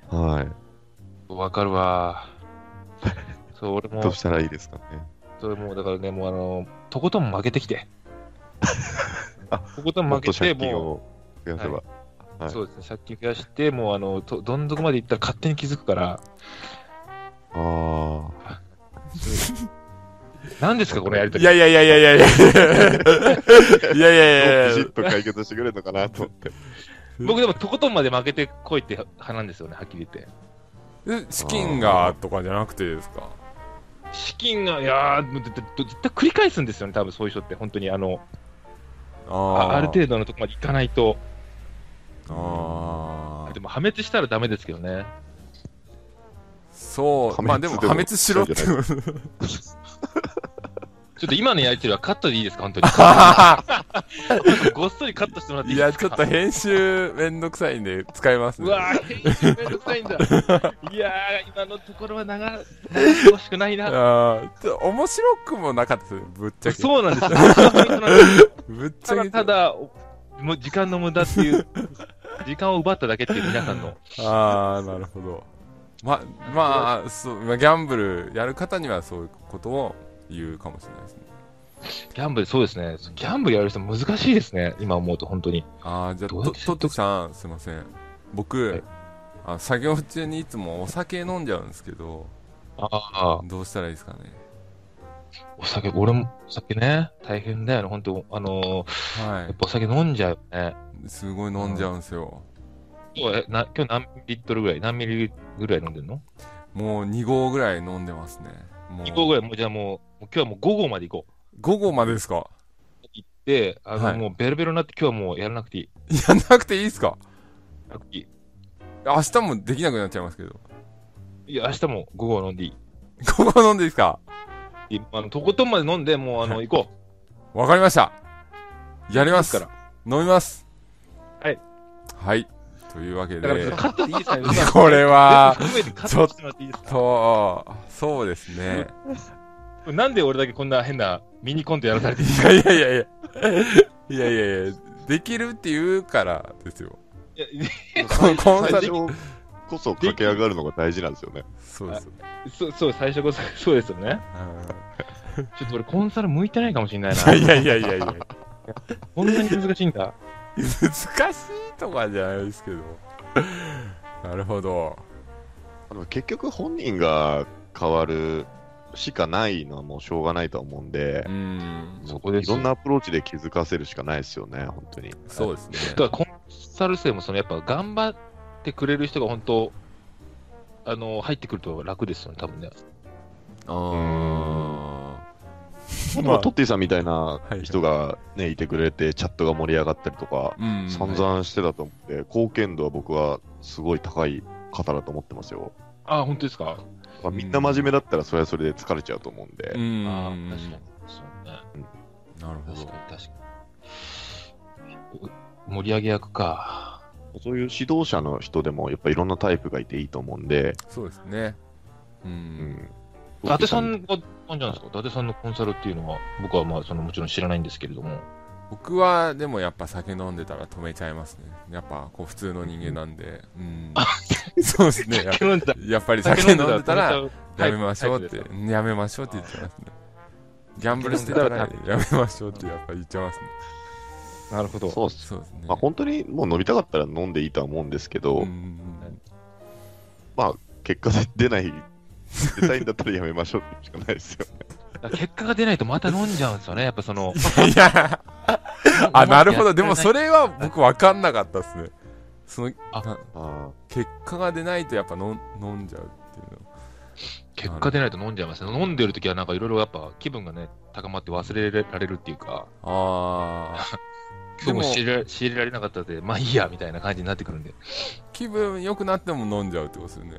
はい。わかるわ。そう、俺も。どう、したらいいですかね？それもうだからね、もうあの、とことん負けてきて。*laughs* あとことんもっと負けて、も借金を増やせば。う、はいそうですね、借金増やして、もうあの、とどん底まで行ったら勝手に気づくから、あ何ですか、このやりとり。いやいやいやいやいやいや。いやいやいやいやあ。ビシッと解決してくれるのかなと思って。僕でもとことんまで負けてこいって派なんですよね、はっきり言って。で資金がとかじゃなくてですか？資金が、いやー、もう絶対繰り返すんですよね、多分そういう人って、本当にあの、ああある度。程度のとこまで行かないと、ああで。も破滅したらダメですけどね。そう。まあでも破滅しろって。ちょっと今のやりとりはカットでいいですか、本当に。*laughs* ごっそりカットしてもらっていいや、いですか？ちょっと編集めんどくさいんで使いますね。うわぁ、編集めんどくさいんだ。いやー、今のところは長、長してほしくないな。あーちょ面白くもなかったですねぶっちゃけ。そうなんですよ。*laughs* ぶっちただゃけ。ただ、おもう時間の無駄っていう、時間を奪っただけっていう皆さんの。ああ、なるほど。ま、まあ、そう、まあ、ギャンブルやる方にはそういうことを言うかもしれないですね。ギャンブル、そうですね。ギャンブルやる人難しいですね。今思うと、本当に。ああ、じゃあ、とトットさん、すいません。僕、はいあ作業中にいつもお酒飲んじゃうんですけど、ああ、どうしたらいいですかね。お酒、俺もお酒ね、大変だよね、本当あのーはやっぱお酒飲んじゃうよね。い。すごい飲んじゃうんですよ。今日はな今日何リットルぐらい？何ミリぐらい飲んでんの？もう2合ぐらい飲んでますね。もう ?2 合ぐらい、もうじゃあもう、もう今日はもう5合まで行こう。5合までですか？行って、あの、はいもうベロベロになって今日はもうやらなくていい。やんなくていいですか？やらなくていい。明日もできなくなっちゃいますけど。いや、明日も5合飲んでいい。*laughs* 5合飲んでいいですか？いいあの、とことんまで飲んで、もうあの、は行こわかりました。やりますから。飲みますはい。はい。というわけで *laughs* これは全部含めてカットしてもらっと、そうですね。なんで俺だけこんな変なミニコントやらされてるいやいやいやいや。いやいやいや、できるって言うからですよ。いやコンサルこそ駆け上がるのが大事なんですよね。そうですよ。そう、そう、最初こそ、そうですよね。ちょっと俺コンサル向いてないかもしれないいな。やいやいやいやいや。こんなに難しいんだ。難しいとかじゃないですけど。なるほど。あの結局本人が変わるしかないのはもうしょうがないとは思うんでう、ん。そこですいろんなアプローチで気づかせるしかないですよね、本当に。そうですね。だからコンサル生もそのやっぱ頑張ってくれる人が本当、あの、入ってくると楽ですよね、多分ね。あー。まあ、トッティさんみたいな人が、ね、いてくれて、チャットが盛り上がったりとか、うん。散々してたと思って、貢献度は僕はすごい高い方だと思ってますよ。あ、本当ですか？まあ、みんな真面目だったら、それはそれで疲れちゃうと思うんで、うん。あ確かに。そうね。なるほど確か。に、確かに。盛り上げ役か。そういう指導者の人でも、やっぱいろんなタイプがいていいと思うんで、そうですね。う。うんん。伊達さんは、なんじゃないですか？伊達さんのコンサルっていうのは、僕はまあ、そのもちろん知らないんですけれども。僕はでもやっぱ酒飲んでたら止めちゃいますね。やっぱこう普通の人間なんで。うん。そうですね。やっぱり酒飲んでたら、ややめましょうって、やめましょうって言っちゃいますね。ギャンブルしてたら、やめましょうってやっぱ言っちゃいますね。なるほど。そうですね。まあ、本当にもう飲みたかったら飲んでいいとは思うんですけど、うんまあ、結果で出ない、出たいんだったらやめましょうってしかないですよ。*laughs* 結果が出ないとまた飲んじゃうんですよね。やっぱその。*laughs* いや、*laughs* あ、なるほど。でもそれは僕分かんなかったですね。その、あ結果が出ないとやっぱ飲ん飲んじゃうっていうの。結果出ないと飲んじゃいますね。飲んでる時はなんかいろいろやっぱ気分がね、高まって忘れられるっていうか、ああ。今日も仕入れ仕入れられなかったので、まあいいや、みたいな感じになってくるんで。気分良くなっても飲んじゃうってことですよね。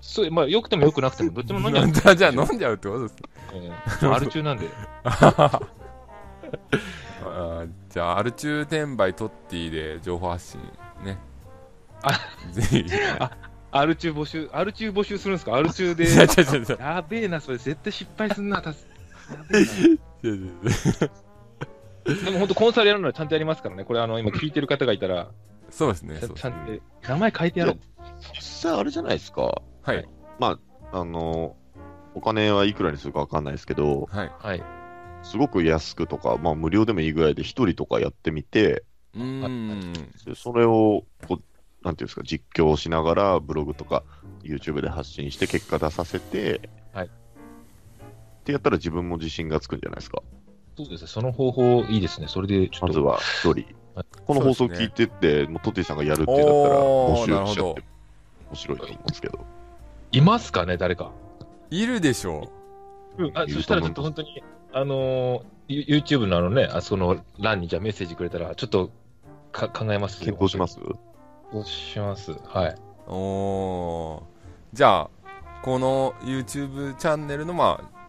そう、まあ良くても良くなくてもどっちも飲んじゃうじゃあじゃあ飲んじゃうってことですね。ええアル中なんで。*laughs* あーじゃあ、アル中転売トッティで情報発信ね。あぜひ。いアル中募集、アル中募集するんですか？アル中で。や、べえな、それ絶対失敗すんな、たすやべえな *laughs* でも本当コンサルやるのはちゃんとやりますからね。これあの、今聞いてる方がいたら、そうですね。ちゃんと、名前書いてやる。実際あれじゃないですか。はい。あの、お金はいくらにするかわかんないですけど、はい。はい。すごく安くとか、まあ無料でもいいぐらいで一人とかやってみて、うーん。でそれをこう、なんていうんですか、実況しながらブログとか YouTube で発信して結果出させて、はいってやったら自分も自信がつくんじゃないですか。そうですね。その方法いいですね。それでちょっと。まずは一人はい。この放送聞いてって、もうトッティさんがやるっていうんだったら募集しちゃって面白いと思うんですけど。いますかね、誰か？いるでしょうん、あそしたらちょっと本当に、あのー、ユ YouTube のあのね、あそこの欄にじゃあメッセージくれたら、ちょっとか考えます検討します？そうします。はい。う。おー。じゃあ、この YouTube チャンネルの、まあ、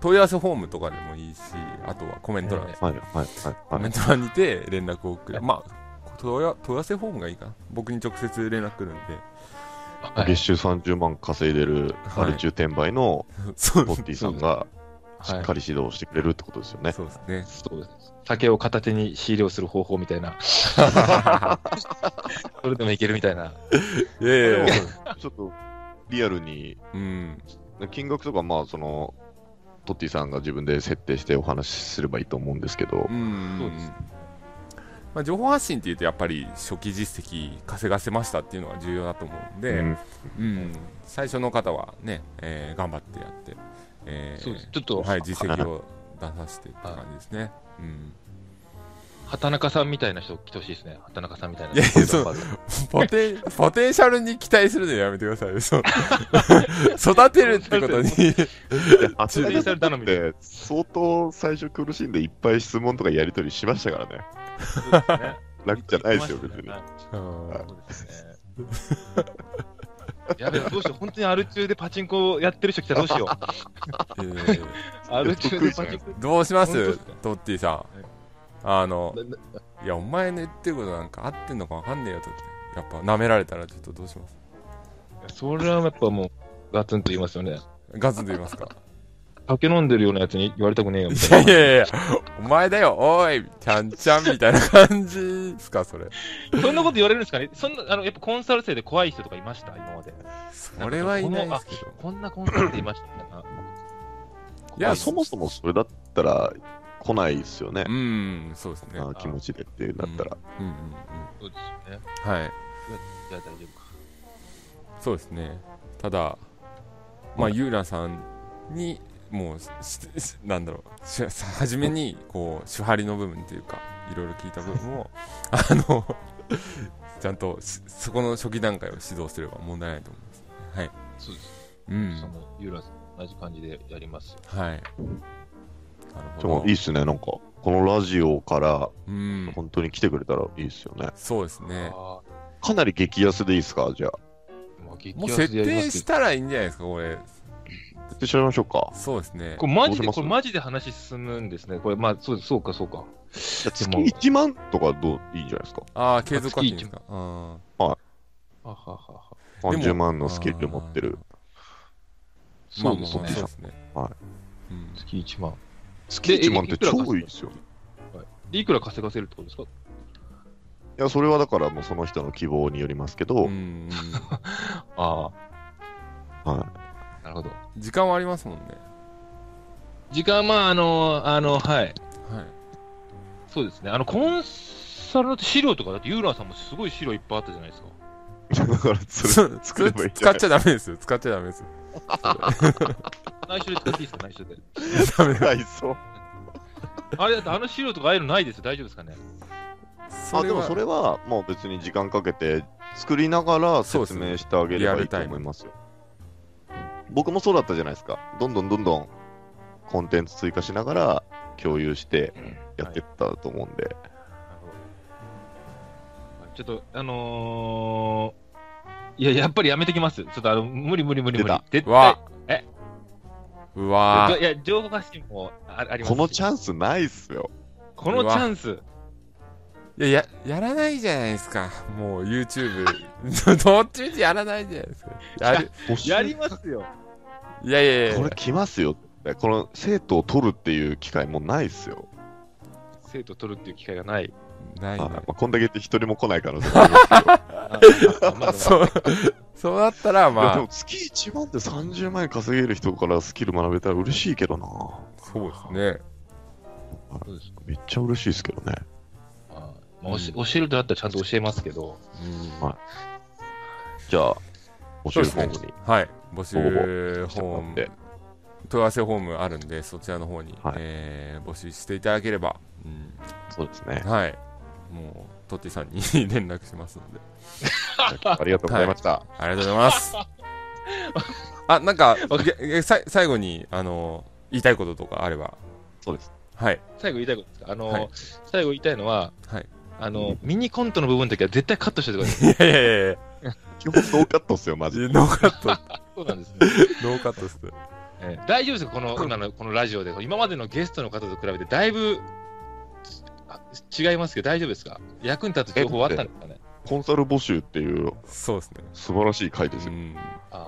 問い合わせフォームとかでもいいし、あとはコメント欄、えはい、はい、はい。はいコメント欄にて連絡を送る。まあ、問い合問い合わせフォームがいいかな。僕に直接連絡来るんで。はい月収30万稼いでるアル中転売のそうトッティさんがしはいっかり指導してくれるってことですよね。そうですね。そうです。酒を片手に仕入れをする方法みたいな、*laughs* それでもいけるみたいな。いやいやいや。ちょっとリアルに、うん。金額とか、まあ、その、トッティさんが自分で設定してお話しすればいいと思うんですけどう、ん。そうですまあ、情報発信っていうとやっぱり初期実績稼がせましたっていうのが重要だと思うんで、うんうん、最初の方はね、えー頑張ってやって、えーそうです。ちょっと、はい、実績を出させてって感じですね。うん、畑中さんみたいな人来てほしいですね。畑中さんみたいな。いやいやそうポテンポテンシャルに期待するのやめてくださいよ。そう *laughs* 育てるってことに。あポテンシャル頼みでで相当最初苦しんでいっぱい質問とかやり取りしましたからね。そうですね楽じゃないですよ、別に。そうですね。やべえ、どうしよう。本当にアル中でパチンコやってる人来たらどうしよう。えーアル中でパチンコ。どうします？トッティさん。あのいやお前の言ってることなんか合ってんのか分かんねえよとって。やっぱ舐められたらちょっとどうします？それはやっぱもう、ガツンと言いますよね。ガツンと言いますか？酒飲んでるようなやつに言われたくねえよ、みいたいな。やいやいやお前だよおいちゃんちゃんみたいな感じですかそれ。そんなこと言われるんですかね？そんな、あの、やっぱコンサル生で怖い人とかいました？今まで。それはいないですけど。こんなコンサル生いましたいや、そもそもそれだったら来ないですよねう。んそうですねあ気持ちでってなったら。うんうんうんそうですよね。はいじゃあ大丈夫か。そうですねただまあゆうらさんにもうなんだろうし初めにこう手張りの部分っていうかいろいろ聞いた部分を *laughs* あのちゃんとしそこの初期段階を指導すれば問題ないと思いますはいそうです。うんその、ユーラさん、同じ感じでやりますよ。はいでもほど。いいっすね、なんか、このラジオからうん。本当に来てくれたらいいっすよね。そうですね。あかなり激安でいいっすか？じゃあ。ーまあ、激もう安設定したらいいんじゃないですかこれ。絶対調べましょうか。そうですね。ど。これマジで、これマジで話進むんですね。これ、まあ、そうそうか、そうか。月1万とかどういいんじゃないですか？ああ継続課金ですか？あはははは。でも30万のスキル持ってる。ーまあそうですねまあそうですね。はい。うん。月1万。月1万って超いいですよね。で、いくら稼がせるってことですか？いや、それはだからもうその人の希望によりますけど、*laughs* ああ、はなるほど。時間はありますもんね時間、まあ、あの、あの、はい。はいそうですね。あの、コンサルの資料とか、だってユーラーさんもすごい資料いっぱいあったじゃないですか。い。*laughs* だからそそれ使っちゃダメですよ使っちゃダメです *laughs* 内緒で使っていいですか内緒で。ダメだないそう。あれだってあの資料とかああいうのないですよ。大丈夫ですかね？あ、でもそれれはもう別に時間かけて作りながら説明してあげればいいと思いますよ。僕もそうだったじゃないですか。どんどんどんどんコンテンツ追加しながら共有してやってったと思うんで。なるほどちょっと、あのー、いや、やっぱりやめてきます。ちょっとあの、無理無理無理無理出た。わ対。うわいや、情報発信もあありますこのチャンスないっすよ。このチャンス。いやややらないじゃないですかもう YouTube *laughs* どっちみちやらないじゃないですかやるやりますよ。いやいやいやこれ来ますよ。この生徒を取るっていう機会もうないっすよ。生徒取るっていう機会がない。ないまあ、こんだけって一人も来ない可能性もありますけど。あまあそうそうだったらまあ。でも月1万で30万円稼げる人からスキル学べたら嬉しいけどな。そうですね。そうですめっちゃ嬉しいですけどね。あまあ、教え教えるとなったらちゃんと教えますけど、うん。はい。じゃあ、募集フォームに。はい。募集フォーム。問い合わせフォームあるんでそちらの方に、はい。えー募集していただければ、うん。そうですね。はいもうトッティさんに連絡しますので。*laughs* ありがとうございました。ありがとうございます。*laughs* あなんかげげさ最後にあの言いたいこととかあれば。そうです。はい。最後言いたいことですか？あの、はい。最後言いたいのは、はい。あの、ミニコントの部分だけは絶対カットしててください。いやいやいやい基本ノーカットっすよ、マジで。や *laughs* ノーカット。そうなんですね。ノーカットっす。えー大丈夫ですか？この、今の、このラジオで。今までのゲストの方と比べて、だいぶ、あ違いますけど、大丈夫ですか？役に立つ情報はあったんですかね？コンサル募集っていうそうですね。素晴らしい回ですよ。うん。あ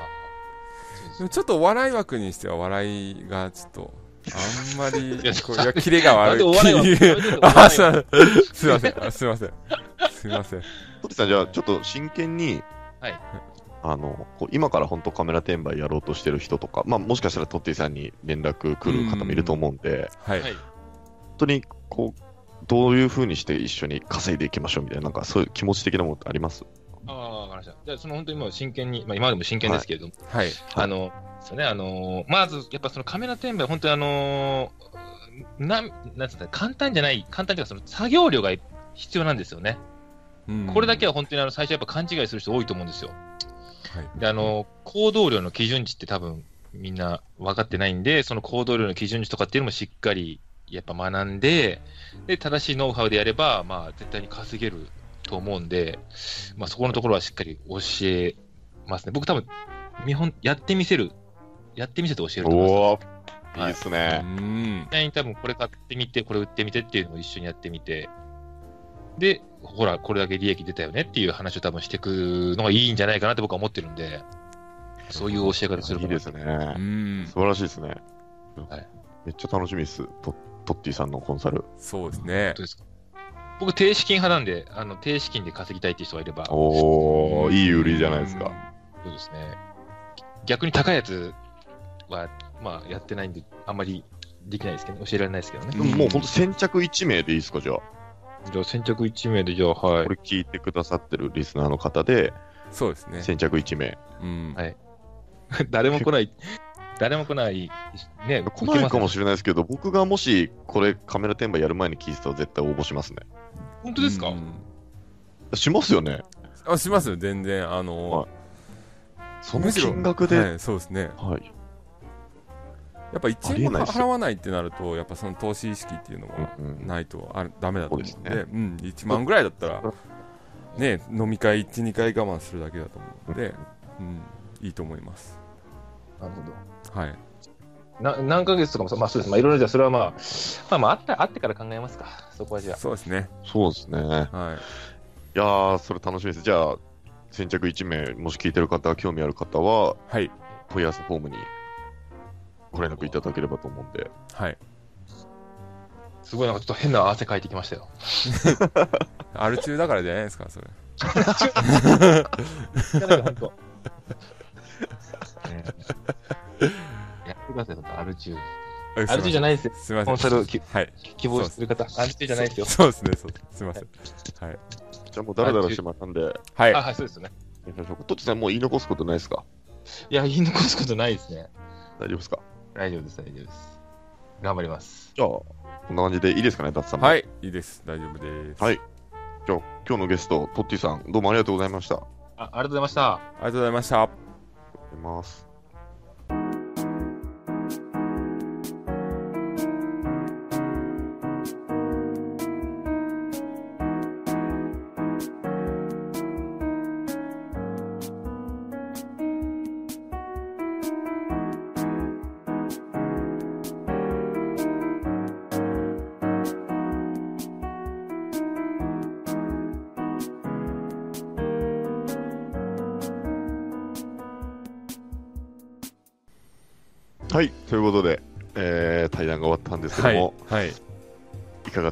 でもちょっとお笑い枠にしては笑いがちょっとあんまりいやこういやキレがなん悪い笑いすいませんすいません。あすいません。すいません。トテさん、じゃあちょっと真剣に、はい。あのこう今から本当カメラ転売やろうとしてる人とか、まあ、もしかしたらトッティさんに連絡来る方もいると思うんで、はい、はい。本当にこうどういうふうにして一緒に稼いでいきましょうみたいな、なんかそういう気持ち的なものってあります？ああ、わかりました。じゃあ、その本当にもう真剣に、まあ今でも真剣ですけれども、はい。あの、ですよね、あのーまず、やっぱそのカメラ転売、本当にあのーなん、なんつうか、簡単じゃない、簡単というか、その作業量が必要なんですよね。うん。これだけは本当にあの最初やっぱ勘違いする人多いと思うんですよ。はい。で、あの、行動量の基準値って多分みんな分かってないんで、その行動量の基準値とかっていうのもしっかりやっぱ学んで、で、正しいノウハウでやれば、まあ絶対に稼げると思うんで、まあそこのところはしっかり教えますね。僕多分、見本、やってみせる、やってみせて教えると思います。いいっすうね。ん。実際に多分これ買ってみて、これ売ってみてっていうのを一緒にやってみて、で、ほら、これだけ利益出たよねっていう話を多分していくのがいいんじゃないかなって僕は思ってるんで、そういう教え方するいいですね。うん。素晴らしいですね。はいめっちゃ楽しみです。トトッティさんのコンサル。そうですねどう。ですか？僕、低資金派なんで、あの低資金で稼ぎたいっていう人がいれば、おー、いい売りじゃないですか。そうですね。逆に高いやつは、まあ、やってないんで、あんまりできないですけど、教えられないですけどね。もう本当先着1名でいいですか、じゃあ。じゃあ、先着1名で、じゃあ、はいこ。れ聞いてくださってるリスナーの方で、そうですね。先着1名。うん。はい *laughs* 誰も来ない、誰も来ない、ね、来ないかもししれないですけど、僕がもしこれカメラ転売やる前に聞いてたら絶対応募しますね。本当ですか、うんしますよね。あ、しますよ、全然。あのはい、その金額で。はい、そうですね。はい。やっぱ1ありえ円も払わないってなると、やっぱその投資意識っていうのがうんうんないとあダメだと思うんで、そうですうん、1万ぐらいだったら、ね、飲み会1、2回我慢するだけだと思うので、うん、いいと思います。なるほど。はい。な何ヶ月とかもさ、まあそうです。まあいろいろじゃあそれはまあ、まあまああった、あってから考えますか。そこはじゃあ。そうですね。そうですね。いはい。やー、それ楽しみです。じゃあ、先着1名、もし聞いてる方、興味ある方は、はい。問い合わせフォームにご連絡いただければと思うんで。はい。すごいなんかちょっと変な汗かいてきましたよ。*laughs* アル中だからじゃないですか、それ。*laughs* いやなんか本当。ねやってください、ちょっとアル中。アル中じゃないですよ。すみません。コンサルきはい。希望する方、アル中じゃないですよ。そうですね、そうすみません。はい。じゃあもうダラダラしてまったんで、はい。あ、はい、そうですよね。トッチさん、もう言い残すことないですか？いや、言い残すことないですね。大丈夫ですか？大丈夫です、大丈夫です。頑張ります。じゃあ、こんな感じでいいですかね、ダッツさんも。。はいい。いいです。大丈夫です。はい。じゃあ、今日のゲスト、トッティさん、どうもありがとうございました。あありがとうございました。ありがとうございました。ます。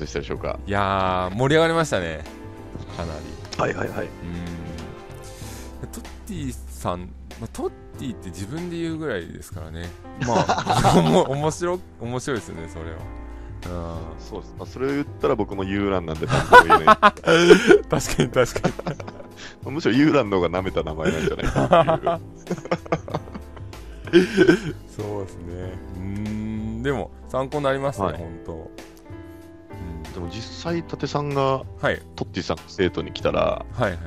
したでしょうか？いやー、盛り上がりましたね。かなり。はいはいはい。うんトッティさん、まあ、トッティって自分で言うぐらいですからね。*laughs* まあ、面白、面白いですよね、それは。そうです。まあ、それを言ったら僕もユーランなんで何とも言えない。*laughs* 確かに確かに。*laughs* むしろユーランの方が舐めた名前なんじゃないかっていう。そうですね。うーん、でも、参考になりますね、はい本当。うんでも実際、伊達さんがはい、トッティさんの生徒に来たら、はい、はい。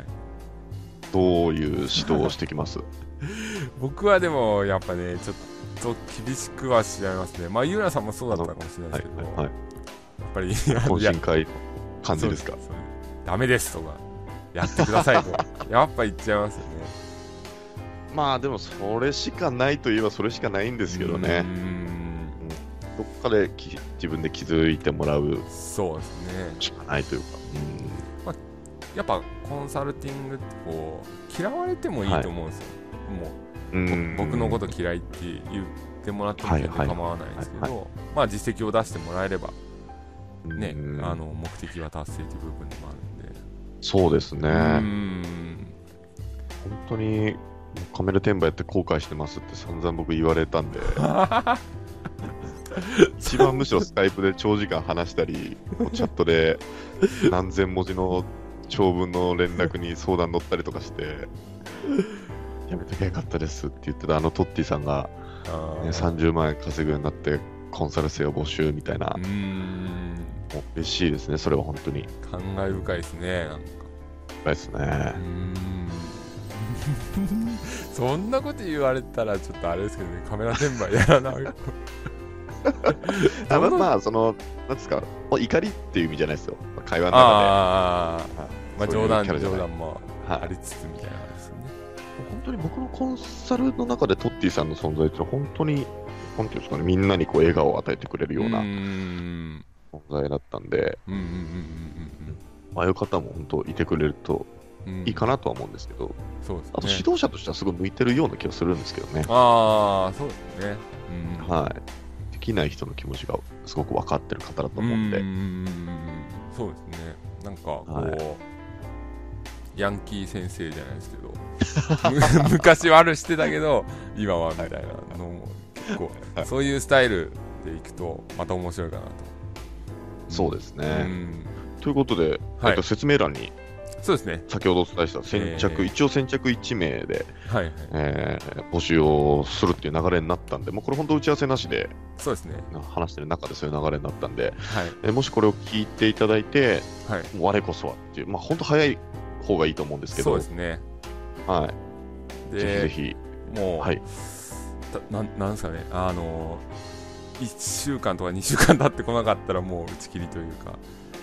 どういう指導をしてきます？*laughs* 僕はでも、やっぱね、ちょっと厳しくはしちゃいますね。まあ、ユーラさんもそうだったかもしれなはいいですけど、はいはい。やっぱり、懇親会の感じですか？そうそうダメですとか、やってくださいとか、*laughs* やっぱ言っちゃいますよね。まあでもそれしかないといえばそれしかないんですけどね。かでき自分で気づいてもらうそうですね。しかないというか。やっぱコンサルティングってこう、嫌われてもいいと思うんですよ。もううんうん僕のこと嫌いって言ってもらっても全然構わないんですけはいど、まあ実績を出してもらえればね、うんあの目的は達成という部分でもあるんで。そうですね。本ん当にカメラ転売やって後悔してますって散々僕言われたんで、*laughs* *laughs* 一番むしろスカイプで長時間話したり、チャットで何千文字の長文の連絡に相談乗ったりとかして、やめときゃよかったですって言ってたあのトッティさんが、ね、あー。30万円稼ぐようになってコンサル生を募集みたいな。う、ーん。もう嬉しいですね、それは本当に。感慨深いですねなんか。深いですね。*laughs* そんなこと言われたらちょっとあれですけどねカメラ転売やらない *laughs* あままあ、その、なんですか、怒りっていう意味じゃないですよ。会話の中ああまあ冗談冗談もで。はい。ありつつみたいなですよね。本当に僕のコンサルの中でトッティさんの存在って本当に、なんていうんですかね、みんなにこう笑顔を与えてくれるような存在だったんで、ああいう方も本当いてくれるといいかなとは思うんですけど、そうですね。あと指導者としてはすごい向いてるような気がするんですけどね。ああそうですね。うん。はい。できない人の気持ちがすごく分かってる方だと思うんそうですね。なんかこう、はヤンキー先生じゃないですけど。む *laughs* 昔はあるしてたけど今はみたいなのも結構、はいそういうスタイルでいくとまた面白いかなと。そうですね。うん。ということで、はい。えっと、説明欄にそうですね。先ほどお伝えした先着、えー。一応先着1名で、はいはい。えー募集をするっていう流れになったんで、もうこれ本当打ち合わせなしでそうですね。話してる中でそういう流れになったんで、はい。えーもしこれを聞いていただいて、はい。我こそはっていう、まあ本当早い方がいいと思うんですけど、そうですね。はい、ぜでひぜひ、もう、はい、たなんなんですかね。あの1週間とか2週間経ってこなかったらもう打ち切りというか。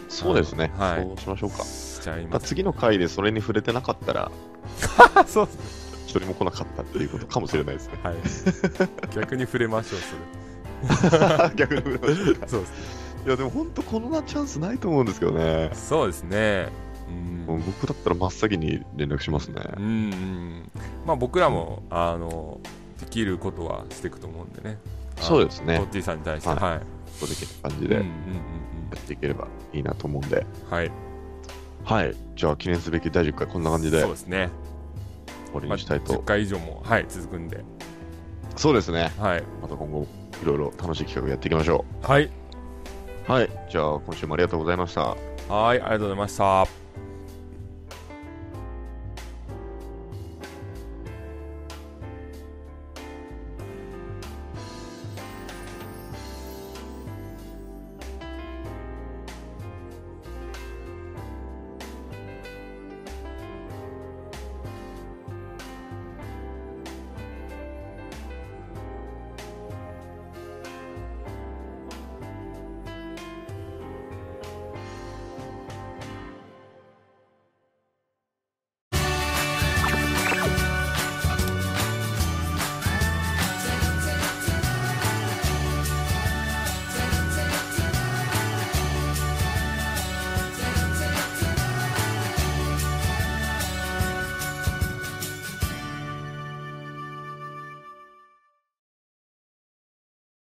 そうですね、はい。そうしましょうか。しちゃいます次の回でそれに触れてなかったら、*laughs* そうですね。一人も来なかったっていうことかもしれないですね。はい。逆に触れましょうそれ。*laughs* 逆に触れましょうか。そうですね。いや、でも本当こんなチャンスないと思うんですけどね。そうですね。うん。僕だったら真っ先に連絡しますね。うんうんまあ僕らもあのできることはしていくと思うんでね。そうですね。トッティさんに対して。はい。はい、できる感じでやっていければいいなと思うんで。うんはいはい。じゃあ記念すべき第10回こんな感じで終そうですね、わりまあ、10にしたいと。回以上もはい続くんでそうですね。はいまた今後いろいろ楽しい企画やっていきましょはいう。はい。じゃあ今週もありがとうございました。はいありがとうございました